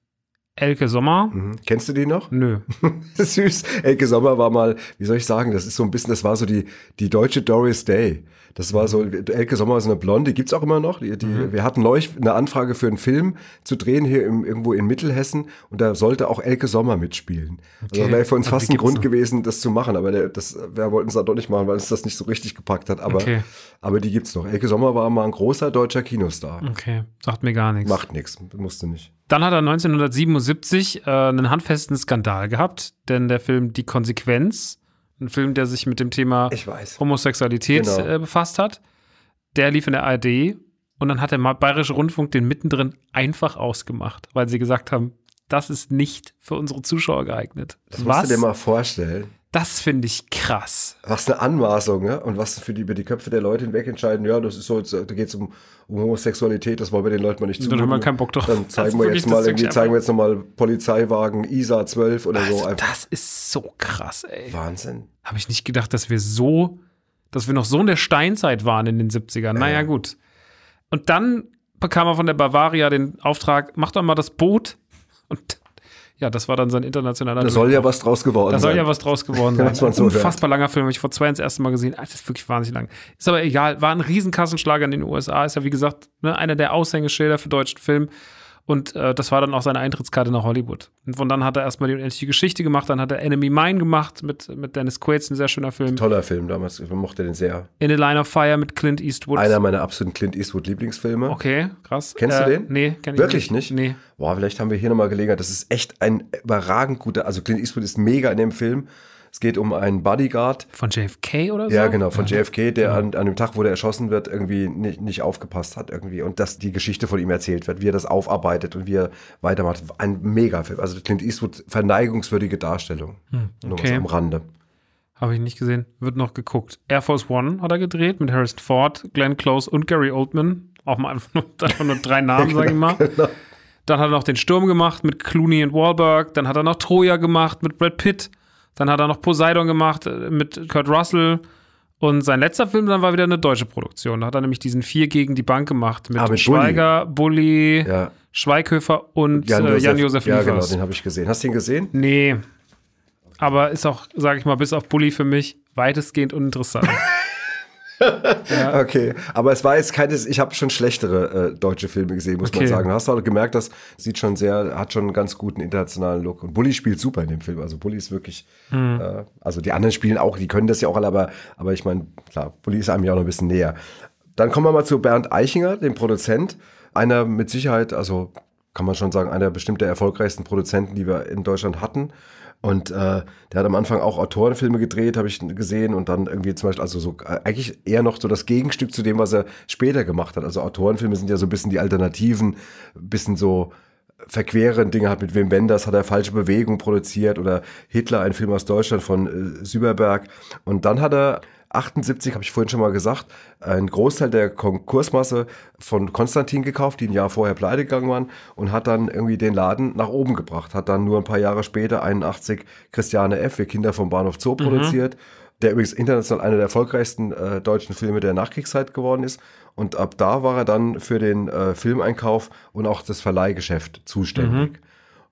Elke Sommer. Mhm. Kennst du die noch? Nö. Süß. Elke Sommer war mal, wie soll ich sagen, das ist so ein bisschen, das war so die, die deutsche Doris Day. Das war so, Elke Sommer ist eine Blonde, die gibt's auch immer noch. Die, die, Wir hatten neulich eine Anfrage für einen Film zu drehen hier im, irgendwo in Mittelhessen und da sollte auch Elke Sommer mitspielen. Also Okay. wäre für uns Aber fast ein Grund noch. gewesen, das zu machen, aber der, das, wir wollten es dann doch nicht machen, weil uns das nicht so richtig gepackt hat. Aber, Okay. aber die gibt's noch. Elke Sommer war mal ein großer deutscher Kinostar. Okay, sagt mir gar nichts. Macht nichts, musste nicht. Dann hat er 1977 äh, einen handfesten Skandal gehabt, denn der Film Die Konsequenz, ein Film, der sich mit dem Thema. Homosexualität Genau. äh, befasst hat, der lief in der ARD und dann hat der Bayerische Rundfunk den mittendrin einfach ausgemacht, weil sie gesagt haben, das ist nicht für unsere Zuschauer geeignet. Das musst du dir mal vorstellen. Das finde ich krass. Was eine Anmaßung, ne? Und was für die, über die Köpfe der Leute hinweg entscheiden, ja, das ist so, da geht es um, um Homosexualität, das wollen wir den Leuten mal nicht Dann zumuten. haben wir keinen Bock drauf. Dann zeigen Also wir jetzt mal irgendwie, zeigen wir jetzt nochmal Polizeiwagen ISA 12 oder so. Also, Einfach das ist so krass, ey. Wahnsinn. Habe ich nicht gedacht, dass wir so, dass wir noch so in der Steinzeit waren in den 70ern. Naja, gut. Und dann bekam er von der Bavaria den Auftrag, mach doch mal das Boot. Und ja, das war dann sein internationaler Da soll ja was draus geworden Da soll sein. ja was draus geworden sein. Was man so. Unfassbar langer Film, habe ich vor zwei Jahren das erste Mal gesehen. Alter, das ist wirklich wahnsinnig lang. Ist aber egal, war ein Riesenkassenschlager in den USA. Ist ja, wie gesagt, ne, einer der Aushängeschilder für deutschen Film. Und äh, das war dann auch seine Eintrittskarte nach Hollywood. Und von dann hat er erstmal die unendliche Geschichte gemacht, dann hat er Enemy Mine gemacht mit, mit Dennis Quaid, ein sehr schöner Film. Toller Film damals. Ich mochte den sehr. In a Line of Fire mit Clint Eastwood. Einer meiner absoluten Clint Eastwood Lieblingsfilme. Okay, krass. Kennst du den? Nee, kenn ich Wirklich nicht? Nee. Boah, vielleicht haben wir hier nochmal Gelegenheit. Das ist echt ein überragend guter, also Clint Eastwood ist mega in dem Film. Es geht um einen Bodyguard, Von JFK oder so? ja genau, von JFK, der an, an dem Tag, wo der erschossen wird, irgendwie nicht, nicht aufgepasst hat irgendwie und dass die Geschichte von ihm erzählt wird, wie er das aufarbeitet und wie er weitermacht. Ein Megafilm, also Clint Eastwood, verneigungswürdige Darstellung. Nur was okay. am Rande. Habe ich nicht gesehen. Wird noch geguckt. Air Force One hat er gedreht mit Harrison Ford, Glenn Close und Gary Oldman. Auch mal einfach nur, einfach nur drei Namen, sage ich mal. Dann hat er noch den Sturm gemacht mit Clooney und Wahlberg. Dann hat er noch Troja gemacht mit Brad Pitt. Dann hat er noch Poseidon gemacht äh, mit Kurt Russell. Und sein letzter Film dann war wieder eine deutsche Produktion. Da hat er nämlich diesen Vier gegen die Bank gemacht mit, Ah, mit Schweiger, Bulli, Ja. Schweighöfer und Jan-Josef äh, Jan-Josef Ja, genau, Liefers. den habe ich gesehen. Hast du ihn gesehen? Nee. Aber ist auch, sage ich mal, bis auf Bully für mich weitestgehend uninteressant. Okay, aber es war jetzt keines, ich habe schon schlechtere äh, deutsche Filme gesehen, muss man Okay. sagen. Hast du auch gemerkt, das sieht schon sehr, hat schon einen ganz guten internationalen Look. Und Bully spielt super in dem Film. Also Bully ist wirklich, äh, also die anderen spielen auch, die können das ja auch alle, aber, aber ich meine, klar, Bully ist einem ja auch noch ein bisschen näher. Dann kommen wir mal zu Bernd Eichinger, dem Produzent. Einer mit Sicherheit, also kann man schon sagen, einer bestimmt der erfolgreichsten Produzenten, die wir in Deutschland hatten. Und äh, der hat am Anfang auch Autorenfilme gedreht, habe ich gesehen. Und dann irgendwie zum Beispiel, also so äh, eigentlich eher noch so das Gegenstück zu dem, was er später gemacht hat. Also Autorenfilme sind ja so ein bisschen die Alternativen, ein bisschen so verqueren Dinge hat mit Wim Wenders, hat er falsche Bewegung produziert oder Hitler, ein Film aus Deutschland von äh, Süberberg. Und dann hat er 78, habe ich vorhin schon mal gesagt, einen Großteil der Konkursmasse von Konstantin gekauft, die ein Jahr vorher pleite gegangen waren und hat dann irgendwie den Laden nach oben gebracht. Hat dann nur ein paar Jahre später, 81, Christiane F., wir Kinder vom Bahnhof Zoo produziert, der übrigens international einer der erfolgreichsten äh, deutschen Filme der Nachkriegszeit geworden ist. Und ab da war er dann für den äh, Filmeinkauf und auch das Verleihgeschäft zuständig.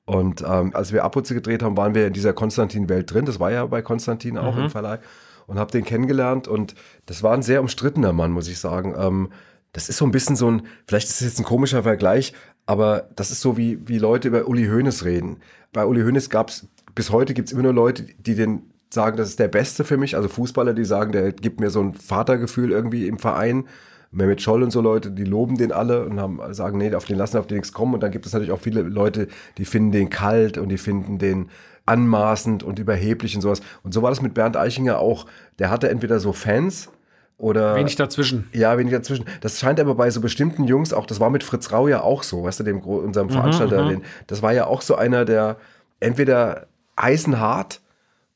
Und ähm, als wir Apoze gedreht haben, waren wir in dieser Konstantin-Welt drin. Das war ja bei Konstantin auch im Verleih. Und habe den kennengelernt. Und das war ein sehr umstrittener Mann, muss ich sagen. Ähm, das ist so ein bisschen so ein, vielleicht ist es jetzt ein komischer Vergleich, aber das ist so wie, wie Leute über Uli Hoeneß reden. Bei Uli Hoeneß gab es, bis heute gibt es immer nur Leute, die den sagen, das ist der Beste für mich. Also Fußballer, die sagen, der gibt mir so ein Vatergefühl irgendwie im Verein. Mehmet Scholl und so Leute, die loben den alle und haben, sagen, nee, auf den lassen, auf den nichts kommen. Und dann gibt es natürlich auch viele Leute, die finden den kalt und die finden den anmaßend und überheblich und sowas. Und so war das mit Bernd Eichinger auch. Der hatte entweder so Fans oder. Wenig dazwischen. Ja, wenig dazwischen. Das scheint aber bei so bestimmten Jungs auch, das war mit Fritz Rau ja auch so, weißt du, dem unserem Veranstalter, den, das war ja auch so einer, der entweder eisenhart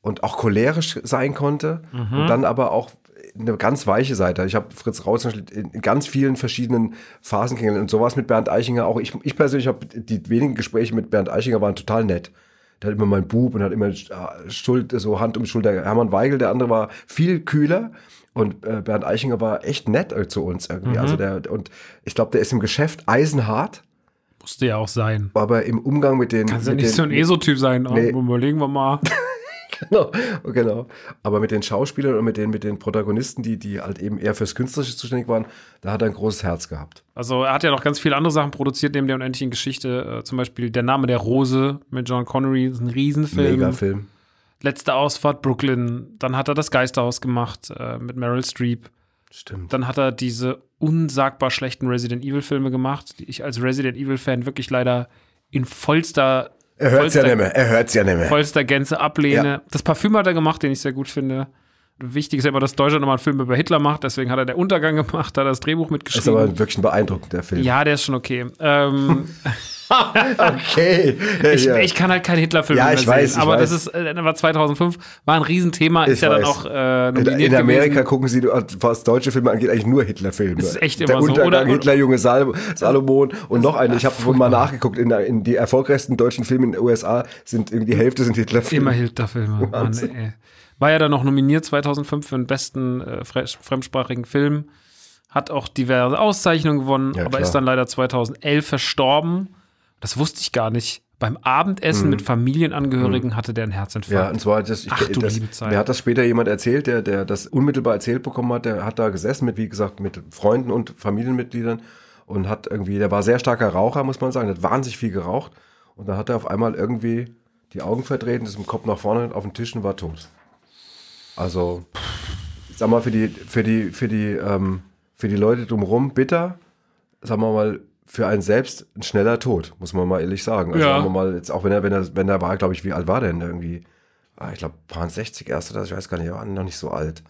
und auch cholerisch sein konnte und dann aber auch eine ganz weiche Seite. Ich habe Fritz Rau zum Beispiel in ganz vielen verschiedenen Phasen kennengelernt und sowas mit Bernd Eichinger auch. Ich, ich persönlich habe die wenigen Gespräche mit Bernd Eichinger waren total nett. Der hat immer mein Bub und hat immer äh, Schuld, so Hand um Schulter. Hermann Weigel, der andere war viel kühler. Und äh, Bernd Eichinger war echt nett äh, zu uns irgendwie. Also der, und ich glaube, der ist im Geschäft eisenhart, Musste ja auch sein. aber im Umgang mit den. Kannst ja nicht den, so ein ESO-Typ sein. Oh, Nee. Überlegen wir mal. Genau, genau. Aber mit den Schauspielern und mit den, mit den Protagonisten, die, die halt eben eher fürs Künstlerische zuständig waren, da hat er ein großes Herz gehabt. Also er hat ja noch ganz viele andere Sachen produziert neben der unendlichen Geschichte. Äh, zum Beispiel Der Name der Rose mit John Connery. Das ist ein Riesenfilm. Megafilm. Letzte Ausfahrt Brooklyn. Dann hat er das Geisterhaus gemacht äh, mit Meryl Streep. Stimmt. Dann hat er diese unsagbar schlechten Resident Evil Filme gemacht, die ich als Resident Evil Fan wirklich leider in vollster, Er hört es ja nicht mehr. Er hört es ja nicht mehr. vollster Gänze ablehne. Ja. Das Parfüm hat er gemacht, den ich sehr gut finde. Wichtig ist ja immer, dass Deutschland nochmal einen Film über Hitler macht, deswegen hat er der Untergang gemacht, hat er das Drehbuch Ist mitgeschrieben. aber wirklich ein beeindruckender Film. ja, der ist schon okay. Ähm, Okay. ich, ja. ich kann halt keine Hitlerfilme Ja, mehr ich weiß, sehen. ich Aber weiß. das ist, äh, das war 2005, war ein Riesenthema, ist Ich ja dann weiß. auch äh, in, nominiert in Amerika gewesen. gucken sie, was deutsche Filme angeht, eigentlich nur Hitlerfilme. Das ist echt Der immer so. Untergang, Oder- Hitler, Junge Sal Salomon und noch eine. Ich habe wohl mal nachgeguckt, in, der- in die erfolgreichsten deutschen Filme in den USA sind irgendwie die Hälfte sind Hitlerfilme. Immer Hitlerfilme. Mann, ey. War ja dann noch nominiert 2005 für den besten äh, fre- fremdsprachigen Film. Hat auch diverse Auszeichnungen gewonnen, Ja, aber klar. ist dann leider 2011 verstorben. Das wusste ich gar nicht. Beim Abendessen mit Familienangehörigen hatte der einen Herzinfarkt. Ja, und zwar, das, ich, Ach du das, liebe Zeit. mir hat das später jemand erzählt, der, der das unmittelbar erzählt bekommen hat, der hat da gesessen mit, wie gesagt, mit Freunden und Familienmitgliedern und hat irgendwie, der war sehr starker Raucher, muss man sagen, der hat wahnsinnig viel geraucht und dann hat er auf einmal irgendwie die Augen verdreht und ist im Kopf nach vorne auf den Tisch und war tot. Also, sag mal, für die, für die, für die, ähm, für die Leute drumherum bitter, sagen wir mal, für einen selbst ein schneller Tod, muss man mal ehrlich sagen. Also Ja. sagen wir mal, jetzt auch wenn er, wenn er, wenn er war, glaube ich, wie alt war der denn irgendwie? Ah, ich glaube, paar 60 erst oder so, ich weiß gar nicht, er war noch nicht so alt.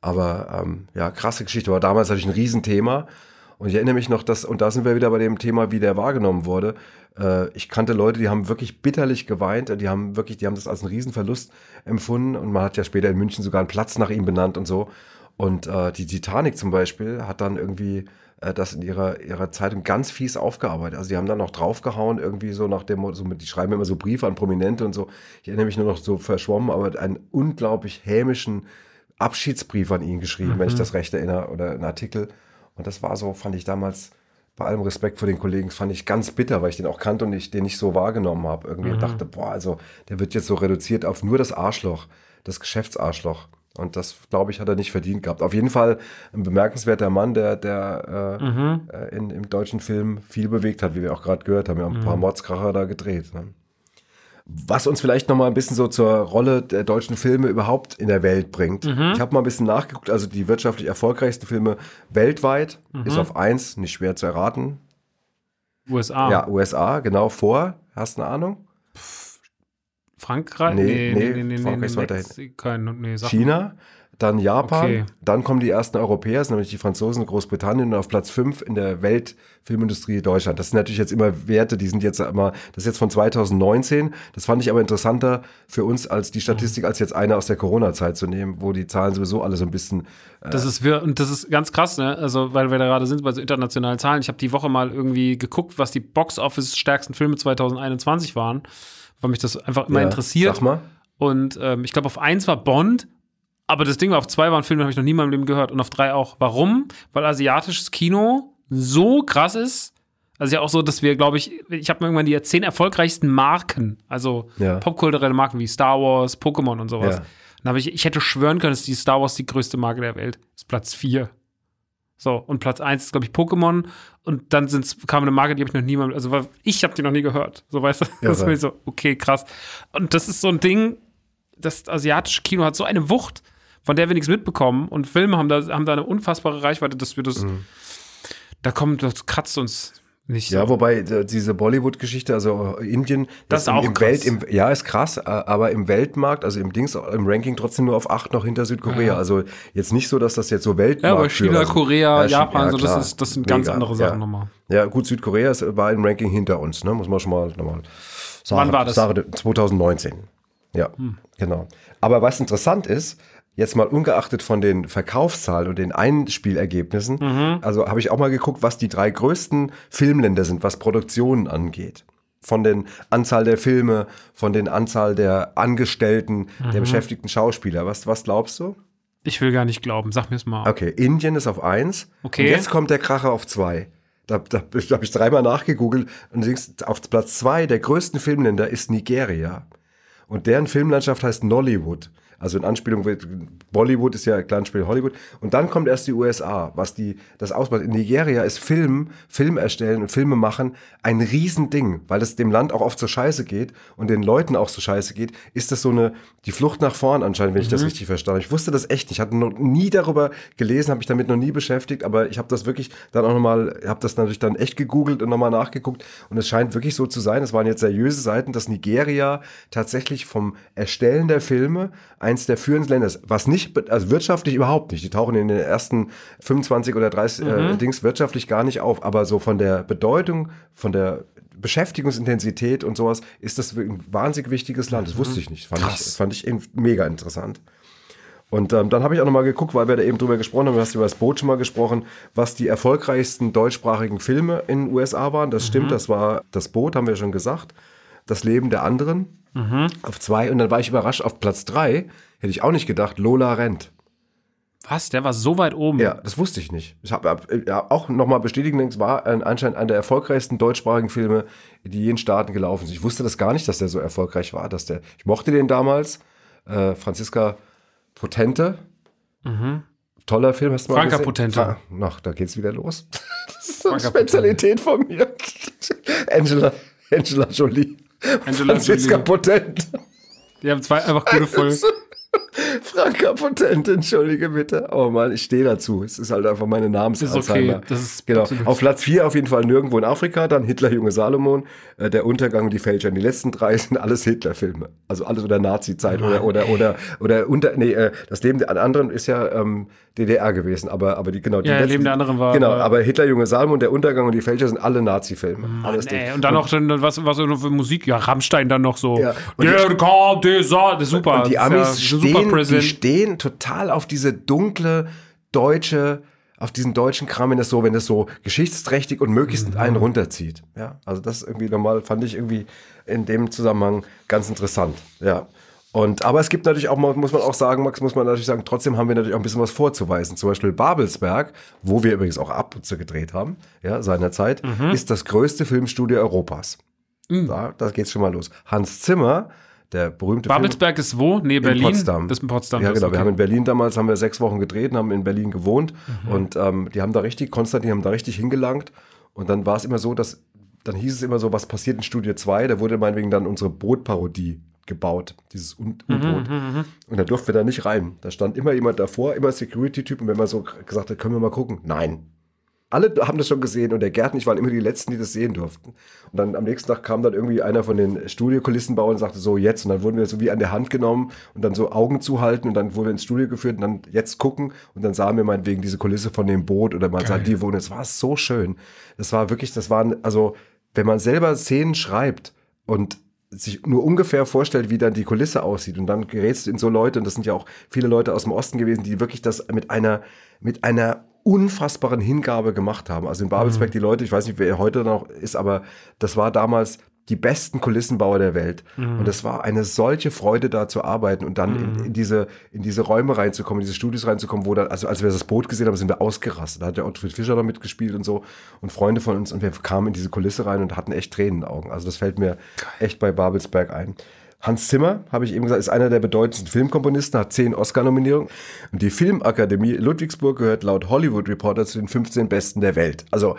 Aber ähm, ja, krasse Geschichte. War damals natürlich ein Riesenthema. Und ich erinnere mich noch, dass, und da sind wir wieder bei dem Thema, wie der wahrgenommen wurde. Äh, ich kannte Leute, die haben wirklich bitterlich geweint, die haben wirklich, die haben das als einen Riesenverlust empfunden. Und man hat ja später in München sogar einen Platz nach ihm benannt und so. Und äh, die Titanic zum Beispiel hat dann irgendwie äh, das in ihrer, ihrer Zeitung ganz fies aufgearbeitet. Also die haben dann noch draufgehauen, irgendwie so nach dem Motto, so mit, die schreiben immer so Briefe an Prominente und so. Ich erinnere mich nur noch so verschwommen, aber einen unglaublich hämischen Abschiedsbrief an ihn geschrieben, wenn ich das recht erinnere, oder einen Artikel. Und das war so, fand ich damals, bei allem Respekt vor den Kollegen, fand ich ganz bitter, weil ich den auch kannte und ich den nicht so wahrgenommen habe. Irgendwie und dachte, boah, also der wird jetzt so reduziert auf nur das Arschloch, das Geschäftsarschloch. Und das, glaube ich, hat er nicht verdient gehabt. Auf jeden Fall ein bemerkenswerter Mann, der, der äh, äh, in, im deutschen Film viel bewegt hat, wie wir auch gerade gehört haben. Wir haben ein paar Mordskracher da gedreht. Ne? Was uns vielleicht noch mal ein bisschen so zur Rolle der deutschen Filme überhaupt in der Welt bringt. Ich habe mal ein bisschen nachgeguckt, also die wirtschaftlich erfolgreichsten Filme weltweit ist auf eins, nicht schwer zu erraten. USA. Ja, USA, genau vor. Hast du eine Ahnung? Frankreich? Nee, nee, Frankreich ist weiter Mexiko, nee, sag China, dann Japan, Okay. dann kommen die ersten Europäer, nämlich die Franzosen und Großbritannien und auf Platz 5 in der Weltfilmindustrie Deutschland. Das sind natürlich jetzt immer Werte, die sind jetzt immer, das ist jetzt von 2019. Das fand ich aber interessanter für uns als die Statistik, als jetzt eine aus der Corona-Zeit zu nehmen, wo die Zahlen sowieso alle so ein bisschen Das ist wir und das ist ganz krass, ne? Also, weil wir da gerade sind bei so internationalen Zahlen. Ich habe die Woche mal irgendwie geguckt, was die Box-Office stärksten Filme 2021 waren, weil mich das einfach immer ja, interessiert. Sag mal. Und ähm, ich glaube, auf eins war Bond, aber das Ding war, auf zwei waren Filme, habe ich noch nie in meinem Leben gehört. Und auf drei auch. Warum? Weil asiatisches Kino so krass ist. Also ja auch so, dass wir, glaube ich, ich habe mir irgendwann die zehn erfolgreichsten Marken, also Ja. popkulturelle Marken wie Star Wars, Pokémon und sowas. Ja. Dann habe ich, ich hätte schwören können, dass die Star Wars die größte Marke der Welt ist. Platz vier. So, und Platz eins ist, glaube ich, Pokémon. Und dann sind's, kam eine Marke, die habe ich noch nie mal, also weil ich habe die noch nie gehört. So, weißt du? das ist mir so, okay, krass. Und das ist so ein Ding, das asiatische Kino hat so eine Wucht, von der wir nichts mitbekommen. Und Filme haben da, haben da eine unfassbare Reichweite, dass wir das, da kommt, das kratzt uns nicht so. Ja, wobei äh, diese Bollywood-Geschichte, also äh, Indien, Das ist im, auch im krass. Welt, im, ja, ist krass, aber im Weltmarkt, also im Dings, im Ranking trotzdem nur auf acht noch hinter Südkorea. Also jetzt nicht so, dass das jetzt so Weltmarkt Ja, aber China, Korea, Ja, Japan, ja, so, das, ist, das sind ganz Mega, andere Sachen ja. nochmal. Ja, gut, Südkorea ist, war im Ranking hinter uns, ne? muss man schon mal nochmal sagen. Wann war das? Hm. Sagen, 2019. Ja, genau. Aber was interessant ist, jetzt mal ungeachtet von den Verkaufszahlen und den Einspielergebnissen, Mhm. also habe ich auch mal geguckt, was die drei größten Filmländer sind, was Produktionen angeht. Von den Anzahl der Filme, von den Anzahl der Angestellten, der Mhm. beschäftigten Schauspieler. Was, was glaubst du? Ich will gar nicht glauben, sag mir es mal. Okay, Indien ist auf eins. Okay. Und jetzt kommt der Kracher auf zwei. Da, da, da habe ich dreimal nachgegoogelt und du siehst, auf Platz zwei der größten Filmländer ist Nigeria. Und deren Filmlandschaft heißt Nollywood. Also in Anspielung, wird- Bollywood ist ja klar ein Spiel Hollywood. Und dann kommt erst die USA, was die, das ausmacht. In Nigeria ist Film, Film erstellen und Filme machen ein Riesending, weil es dem Land auch oft so scheiße geht und den Leuten auch so scheiße geht, ist das so eine, die Flucht nach vorn anscheinend, wenn ich das richtig verstanden habe. Ich wusste das echt nicht. Ich hatte noch nie darüber gelesen, habe mich damit noch nie beschäftigt, aber ich habe das wirklich dann auch nochmal, habe das natürlich dann echt gegoogelt und nochmal nachgeguckt und es scheint wirklich so zu sein, es waren jetzt seriöse Seiten, dass Nigeria tatsächlich vom Erstellen der Filme einen eins der führenden Länder ist. Was nicht, also wirtschaftlich überhaupt nicht. Die tauchen in den ersten 25 oder 30 äh, Dings wirtschaftlich gar nicht auf. Aber so von der Bedeutung, von der Beschäftigungsintensität und sowas ist das ein wahnsinnig wichtiges Land. Das wusste ich nicht. Fand ich, fand ich eben mega interessant. Und ähm, dann habe ich auch nochmal geguckt, weil wir da eben drüber gesprochen haben, du hast über das Boot schon mal gesprochen, was die erfolgreichsten deutschsprachigen Filme in den USA waren. Das stimmt, das war das Boot, haben wir schon gesagt. Das Leben der anderen auf zwei. Und dann war ich überrascht, auf Platz drei hätte ich auch nicht gedacht, Lola rennt. Was? Der war so weit oben. Ja, das wusste ich nicht. Ich habe hab, ja, auch nochmal bestätigen, es war ein, anscheinend einer der erfolgreichsten deutschsprachigen Filme, die je in Staaten gelaufen sind. Ich wusste das gar nicht, dass der so erfolgreich war. Dass der, ich mochte den damals. Äh, Franziska Potente. Toller Film, hast du mal Franka gesehen? Potente. Ach, da geht's wieder los. Das ist so eine Spezialität von mir. Angela, Angela Jolie. Angela Franziska Jolie. Potente. Die haben zwei einfach gute Folgen. Franka Potente, entschuldige bitte. Oh Mann, ich stehe dazu. Es ist halt einfach meine Namens Ist okay. Das ist genau. Auf Platz 4 auf jeden Fall nirgendwo in Afrika, dann Hitler, Junge Salomon, äh, Der Untergang und die Fälscher. Die letzten drei sind alles Hitler-Filme. Also alles oder Nazi-Zeit oder, oder, oder, oder unter, nee, äh, das Leben der anderen ist ja ähm, DDR gewesen, aber, aber die, genau, die Ja, Leben der anderen war- Genau, aber Hitler, Junge Salomon, Der Untergang und die Fälscher sind alle Nazi-Filme. alles Ding. und dann noch dann, was, was noch für Musik? Ja, Rammstein dann noch so. Ja, und Der kam, der sah, das ist super. Und die Amis ja super stehen, die stehen total auf diese dunkle deutsche, auf diesen deutschen Kram, wenn das so, wenn das so geschichtsträchtig und möglichst Mhm. einen runterzieht. Ja, also das irgendwie nochmal fand ich irgendwie in dem Zusammenhang ganz interessant. Ja. Und, aber es gibt natürlich auch, mal, muss man auch sagen, Max, muss man natürlich sagen, trotzdem haben wir natürlich auch ein bisschen was vorzuweisen. Zum Beispiel Babelsberg, wo wir übrigens auch ab und zu gedreht haben, ja, seinerzeit, Mhm. ist das größte Filmstudio Europas. Da, da geht's schon mal los. Hans Zimmer, der berühmte Film- Babelsberg ist wo? Nee, Berlin. in Potsdam. Das ist in Potsdam. Ja, genau. okay. Wir haben in Berlin damals, haben wir sechs Wochen gedreht und haben in Berlin gewohnt. Mhm. Und ähm, die haben da richtig, Konstantin haben da richtig hingelangt. Und dann war es immer so, dass, dann hieß es immer so, was passiert in Studio 2? Da wurde meinetwegen dann unsere Bootparodie gebaut, dieses Mhm, U-Boot. und da durften wir da nicht rein. Da stand immer jemand davor, immer Security-Typ. Und wenn man so gesagt hat, können wir mal gucken? Nein. Alle haben das schon gesehen und der Gerd und ich waren immer die Letzten, die das sehen durften. Und dann am nächsten Tag kam dann irgendwie einer von den Studiokulissenbauern und sagte so, jetzt. Und dann wurden wir so wie an der Hand genommen und dann so Augen zuhalten und dann wurden wir ins Studio geführt und dann jetzt gucken. Und dann sahen wir meinetwegen diese Kulisse von dem Boot oder man sah die wohnen. Es war so schön. Das war wirklich, das waren, also, wenn man selber Szenen schreibt und sich nur ungefähr vorstellt, wie dann die Kulisse aussieht und dann gerätst du in so Leute und das sind ja auch viele Leute aus dem Osten gewesen, die wirklich das mit einer mit einer unfassbaren Hingabe gemacht haben. Also in Babelsberg die Leute, ich weiß nicht, wer heute noch ist, aber das war damals die besten Kulissenbauer der Welt. Und es war eine solche Freude, da zu arbeiten und dann in, in, diese, in diese Räume reinzukommen, in diese Studios reinzukommen, wo dann, also als wir das Boot gesehen haben, sind wir ausgerastet. Da hat ja Ottfried Fischer noch mitgespielt und so und Freunde von uns und wir kamen in diese Kulisse rein und hatten echt Tränen in den Augen. Also das fällt mir echt bei Babelsberg ein. Hans Zimmer, habe ich eben gesagt, ist einer der bedeutendsten Filmkomponisten, hat zehn Oscar-Nominierungen. Und die Filmakademie Ludwigsburg gehört laut Hollywood Reporter zu den 15 Besten der Welt. Also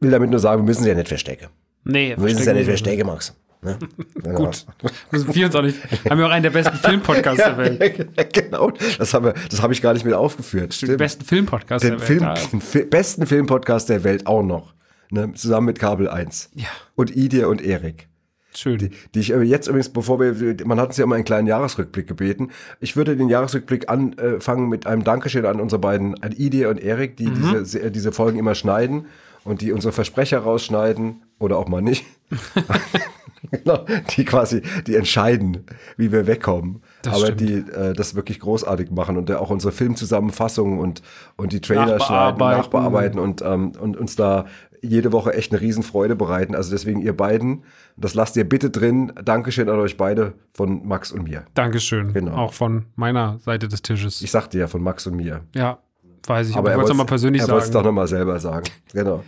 will damit nur sagen, wir müssen sie ja nicht verstecken. Nee, Wir müssen sie ja nicht verstecken Max. Ne? Genau. Gut. Müssen wir uns auch nicht. Haben wir auch einen der besten Filmpodcasts der Welt. genau, das, habe ich gar nicht mit aufgeführt. Den Stimmt. besten Filmpodcast Den, der Welt. Film, Ja. den Fi- besten Filmpodcast der Welt auch noch. Ne? Zusammen mit Kabel 1. Ja. Und Idir und Erik. Schön. Die, die ich aber jetzt übrigens, bevor wir, man hat uns ja immer einen kleinen Jahresrückblick gebeten. Ich würde den Jahresrückblick anfangen mit einem Dankeschön an unsere beiden, an Idee und Erik, die Mhm. diese, diese Folgen immer schneiden und die unsere Versprecher rausschneiden oder auch mal nicht. genau, die quasi, die entscheiden, wie wir wegkommen. Das aber stimmt. die äh, das wirklich großartig machen und der auch unsere Filmzusammenfassungen und, und die Trailer schneiden, Nachbearbeiten. nachbearbeiten und, ähm, und uns da jede Woche echt eine Riesenfreude bereiten. Also deswegen ihr beiden, das lasst ihr bitte drin. Dankeschön an euch beide von Max und mir. Dankeschön. Genau. Auch von meiner Seite des Tisches. Ich sagte ja von Max und mir. ja, weiß ich. Aber, Aber ich er wollte es nochmal persönlich er wollte es sagen. Mhm. doch nochmal selber sagen. Genau.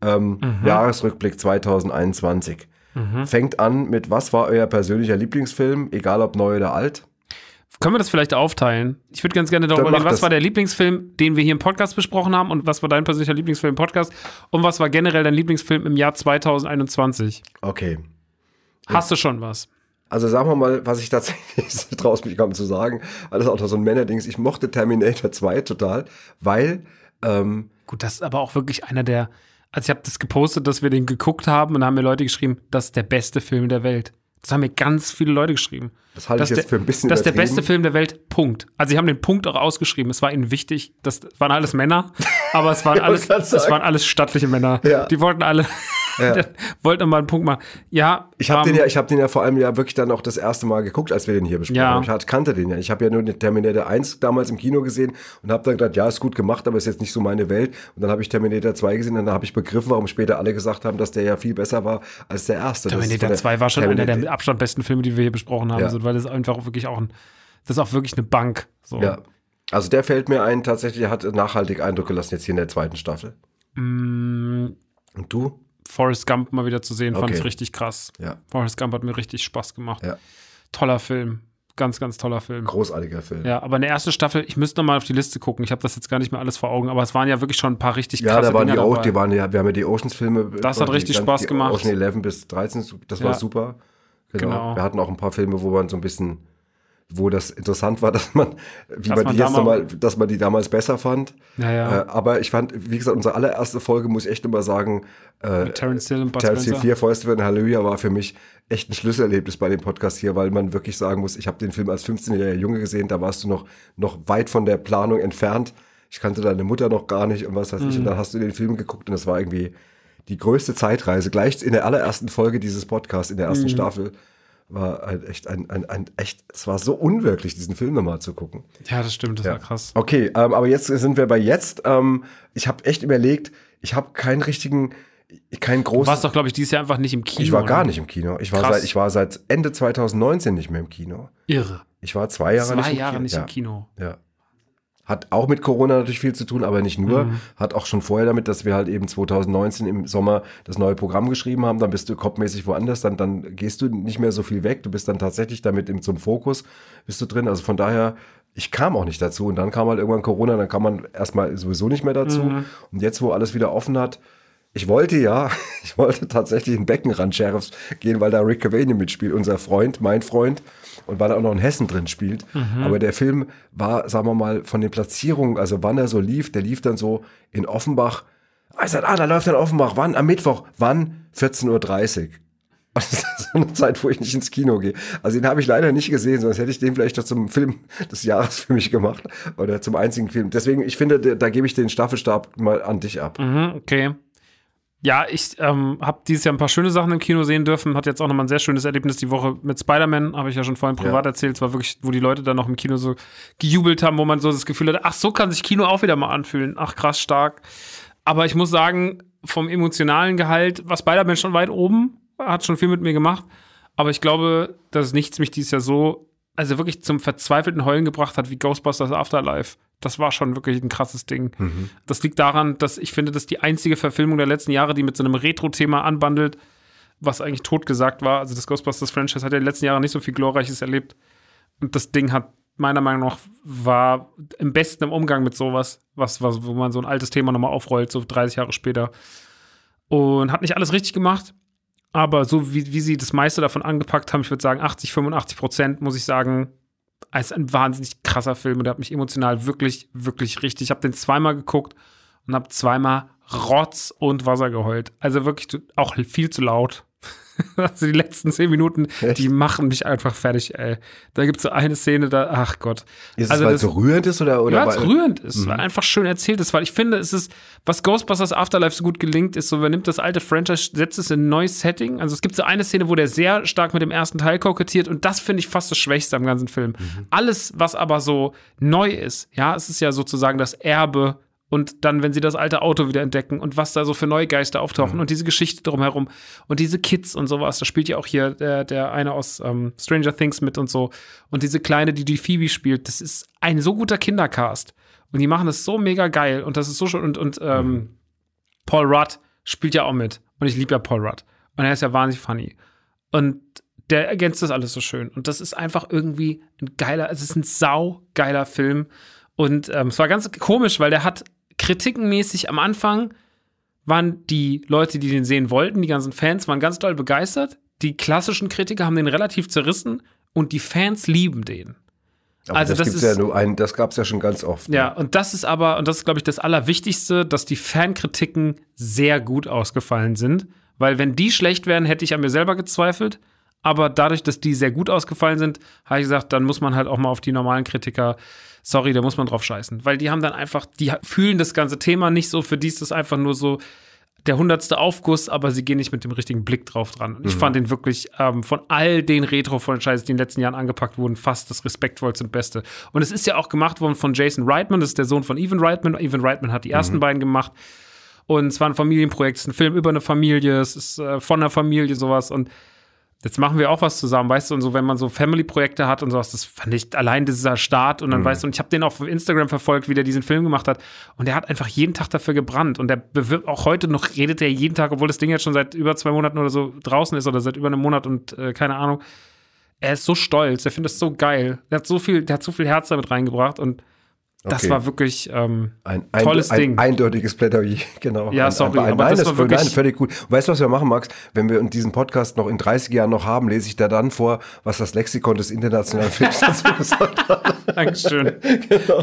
Ähm, Jahresrückblick 2021. Fängt an mit, was war euer persönlicher Lieblingsfilm, egal ob neu oder alt? Können wir das vielleicht aufteilen? Ich würde ganz gerne darüber reden, was das. war der Lieblingsfilm, den wir hier im Podcast besprochen haben und was war dein persönlicher Lieblingsfilm im Podcast und was war generell dein Lieblingsfilm im Jahr 2021? Okay. Hast du schon was? Also sagen wir mal, was ich tatsächlich draus mich kaum zu sagen, das auch noch so ein Männerdings. Ich mochte Terminator 2 total, weil ähm, Gut, das ist aber auch wirklich einer der. Also ich habe das gepostet, dass wir den geguckt haben und da haben mir Leute geschrieben, das ist der beste Film der Welt. Das haben mir ganz viele Leute geschrieben. Das halte ich jetzt der- für ein bisschen Das ist der beste Film der Welt, Punkt. Also, sie haben den Punkt auch ausgeschrieben. Es war ihnen wichtig. Das waren alles Männer, aber es waren, alles, es waren alles stattliche Männer. Ja. Die wollten alle, Ja. wollten mal einen Punkt machen. Ja, Ich habe ähm, den ja, ich habe den ja vor allem ja wirklich dann auch das erste Mal geguckt, als wir den hier besprochen Ja. haben. Ich kannte den ja. Ich habe ja nur den Terminator 1 damals im Kino gesehen und habe dann gedacht, ja, ist gut gemacht, aber ist jetzt nicht so meine Welt. Und dann habe ich Terminator 2 gesehen und dann habe ich begriffen, warum später alle gesagt haben, dass der ja viel besser war als der erste. Terminator von der 2 war schon einer der Terminator- mit Abstand besten Filme, die wir hier besprochen haben, Ja. so, weil das einfach wirklich auch ein, das ist auch wirklich eine Bank. So. Ja. Also der fällt mir ein, tatsächlich, hat nachhaltig Eindruck gelassen jetzt hier in der zweiten Staffel. Mm, Und du? Forrest Gump mal wieder zu sehen, fand Okay. ich richtig krass. Ja. Forrest Gump hat mir richtig Spaß gemacht. Ja. Toller Film. Ganz, ganz toller Film. Großartiger Film. Ja, aber in der ersten Staffel, ich müsste noch mal auf die Liste gucken. Ich habe das jetzt gar nicht mehr alles vor Augen, aber es waren ja wirklich schon ein paar richtig Ja, krasse da waren die, Dinger auch, dabei. die waren ja, wir haben ja die Oceans-Filme. Das hat die richtig ganz- Spaß die gemacht. Ocean 11 bis 13, das war Ja. super. Genau. Genau. Wir hatten auch ein paar Filme, wo man so ein bisschen, wo das interessant war, dass man, wie Dass man man die jetzt nochmal, dass man die damals besser fand. Ja, ja. Äh, aber ich fand, wie gesagt, unsere allererste Folge, muss ich echt immer sagen, äh, Mit Terence Hill und Bud Terence Hill Spencer. 4 Fäuste für ein Halleluja war für mich echt ein Schlüsselerlebnis bei dem Podcast hier, weil man wirklich sagen muss, ich habe den Film als 15-jähriger Junge gesehen, da warst du noch, noch weit von der Planung entfernt. Ich kannte deine Mutter noch gar nicht und was weiß ich. Mhm. Und dann hast du den Film geguckt und das war irgendwie die größte Zeitreise. Gleich in der allerersten Folge dieses Podcasts, in der Mhm. ersten Staffel, war halt echt ein, ein, ein echt, es war so unwirklich, diesen Film nochmal zu gucken. Ja, das stimmt, das war krass. Okay, ähm, aber jetzt sind wir bei jetzt. Ähm, ich habe echt überlegt, ich habe keinen richtigen, keinen Du großen. warst doch, glaube ich, dieses Jahr einfach nicht im Kino. ich war gar oder? nicht im Kino. Ich war, Krass. seit, ich war seit Ende 2019 nicht mehr im Kino. Irre. Ich war zwei Jahre nicht Zwei im Jahre Kino. nicht ja. im Kino. Ja. Hat auch mit Corona natürlich viel zu tun, aber nicht nur. Mhm. Hat auch schon vorher damit, dass wir halt eben 2019 im Sommer das neue Programm geschrieben haben. Dann bist du kopfmäßig woanders, dann, dann gehst du nicht mehr so viel weg. Du bist dann tatsächlich damit im, zum Fokus, bist du drin. Also von daher, ich kam auch nicht dazu. Und dann kam halt irgendwann Corona, dann kam man erstmal sowieso nicht mehr dazu. Mhm. Und jetzt, wo alles wieder offen hat, ich wollte ja, ich wollte tatsächlich in Beckenrand Sheriffs gehen, weil da Rick Cavani mitspielt, unser Freund, mein Freund, und weil er auch noch in Hessen drin spielt. Aber der Film war, sagen wir mal, von den Platzierungen, also wann er so lief, der lief dann so in Offenbach. Ah, ich sag, ah, da läuft er in Offenbach. Wann? Am Mittwoch. Wann? 14.30 Uhr. Und Das ist so eine Zeit, wo ich nicht ins Kino gehe. Also den habe ich leider nicht gesehen, sonst hätte ich den vielleicht noch zum Film des Jahres für mich gemacht. Oder zum einzigen Film. Deswegen, ich finde, da, da gebe ich den Staffelstab mal an dich ab. Mhm, okay. Ja, ich ähm, habe dieses Jahr ein paar schöne Sachen im Kino sehen dürfen. Hat jetzt auch nochmal ein sehr schönes Erlebnis die Woche mit Spider-Man, habe ich ja schon vorhin privat Ja. erzählt. Es war wirklich, wo die Leute dann noch im Kino so gejubelt haben, wo man so das Gefühl hatte, ach, so kann sich Kino auch wieder mal anfühlen. Ach, krass stark. Aber ich muss sagen, vom emotionalen Gehalt war Spider-Man schon weit oben, hat schon viel mit mir gemacht. Aber ich glaube, dass nichts mich dieses Jahr so, also wirklich zum verzweifelten Heulen gebracht hat wie Ghostbusters Afterlife. Das war schon wirklich ein krasses Ding. Das liegt daran, dass ich finde, das ist die einzige Verfilmung der letzten Jahre, die mit so einem Retro-Thema anbandelt, was eigentlich totgesagt war. Also das Ghostbusters-Franchise hat ja in den letzten Jahren nicht so viel Glorreiches erlebt. Und das Ding hat meiner Meinung nach war im besten im Umgang mit sowas, was, was wo man so ein altes Thema nochmal aufrollt, so 30 Jahre später. Und hat nicht alles richtig gemacht, aber so wie, wie sie das meiste davon angepackt haben, ich würde sagen 80, 85 Prozent, muss ich sagen, ist ein wahnsinnig krasser Film und der hat mich emotional wirklich, wirklich richtig. Ich habe den zweimal geguckt und habe zweimal Rotz und Wasser geheult. Also wirklich auch viel zu laut. Also die letzten zehn Minuten, Echt? die machen mich einfach fertig, ey. Da gibt es so eine Szene, da, ach Gott. Ist Also es, weil das- es so rührend ist oder? oder ja, es weil- rührend ist, Mhm. weil einfach schön erzählt ist, weil ich finde, es ist, was Ghostbusters Afterlife so gut gelingt, ist so, man nimmt das alte Franchise, setzt es in ein neues Setting. Also es gibt so eine Szene, wo der sehr stark mit dem ersten Teil kokettiert und das finde ich fast das Schwächste am ganzen Film. Mhm. Alles, was aber so neu ist, ja, es ist ja sozusagen das Erbe und dann, wenn sie das alte Auto wieder entdecken und was da so für neue Geister auftauchen Mhm. und diese Geschichte drumherum und diese Kids und sowas, da spielt ja auch hier der, der eine aus ähm, Stranger Things mit und so. Und diese Kleine, die die Phoebe spielt, das ist ein so guter Kindercast. Und die machen das so mega geil und das ist so schon und, und ähm, Paul Rudd spielt ja auch mit und ich liebe ja Paul Rudd. Und er ist ja wahnsinnig funny. Und der ergänzt das alles so schön. Und das ist einfach irgendwie ein geiler, es ist ein saugeiler Film. Und ähm, es war ganz komisch, weil der hat kritikenmäßig am Anfang waren die Leute, die den sehen wollten, die ganzen Fans, waren ganz doll begeistert. Die klassischen Kritiker haben den relativ zerrissen und die Fans lieben den. Aber also das, das ist- ja nur ein, das gab es ja schon ganz oft. Ja, und das ist aber, und das ist, glaube ich, das Allerwichtigste, dass die Fankritiken sehr gut ausgefallen sind. Weil wenn die schlecht wären, hätte ich an mir selber gezweifelt. Aber dadurch, dass die sehr gut ausgefallen sind, habe ich gesagt, dann muss man halt auch mal auf die normalen Kritiker, sorry, da muss man drauf scheißen. Weil die haben dann einfach, die fühlen das ganze Thema nicht so, für die ist das einfach nur so, der hundertste Aufguss, aber sie gehen nicht mit dem richtigen Blick drauf dran. Und ich fand den wirklich ähm, von all den Retro-Franchises, die in den letzten Jahren angepackt wurden, fast das respektvollste und beste. Und es ist ja auch gemacht worden von Jason Reitman, das ist der Sohn von Evan Reitman. Evan Reitman hat die ersten beiden gemacht. Und es war ein Familienprojekt, es ist ein Film über eine Familie, es ist äh, von einer Familie sowas. Und jetzt machen wir auch was zusammen, weißt du, und so, wenn man so Family-Projekte hat und sowas, das fand ich allein dieser Start und dann weißt du, und ich habe den auch auf Instagram verfolgt, wie der diesen Film gemacht hat und der hat einfach jeden Tag dafür gebrannt und der bewirbt auch heute noch, redet er jeden Tag, obwohl das Ding jetzt schon seit über zwei Monaten oder so draußen ist oder seit über einem Monat und äh, keine Ahnung. Er ist so stolz, er findet es so geil, der hat so viel, der hat so viel Herz damit reingebracht und das Okay. war wirklich ähm, Ein, ein, Tolles ein, Ding. eindeutiges Plädoyer, genau. Ja, Ein- sorry, ein, aber nein, das das war wirklich- nein, völlig gut. Und weißt du, was wir machen, Max? Wenn wir diesen Podcast noch in 30 Jahren noch haben, lese ich da dann vor, was das Lexikon des internationalen Films dazu gesagt hat. Dankeschön.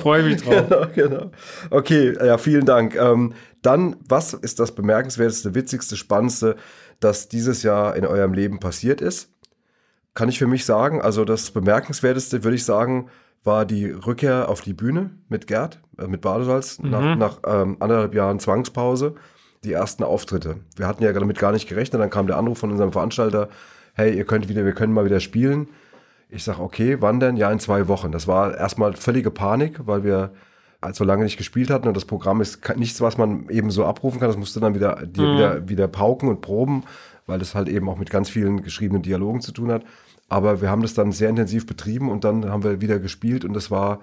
Freue mich drauf. genau, genau. Okay, ja, vielen Dank. Ähm, dann, was ist das bemerkenswerteste, witzigste, spannendste, das dieses Jahr in eurem Leben passiert ist? Kann ich für mich sagen. Also das bemerkenswerteste, würde ich sagen, war die Rückkehr auf die Bühne mit Gerd, äh, mit Badesalz, nach, nach ähm, anderthalb Jahren Zwangspause, die ersten Auftritte. Wir hatten ja damit gar nicht gerechnet, dann kam der Anruf von unserem Veranstalter, hey, ihr könnt wieder, wir können mal wieder spielen. Ich sag, okay, wann denn? Ja, in zwei Wochen. Das war erstmal völlige Panik, weil wir so lange nicht gespielt hatten und das Programm ist nichts, was man eben so abrufen kann. Das musste dann wieder, dir wieder, wieder pauken und proben, weil das halt eben auch mit ganz vielen geschriebenen Dialogen zu tun hat. Aber wir haben das dann sehr intensiv betrieben und dann haben wir wieder gespielt und das war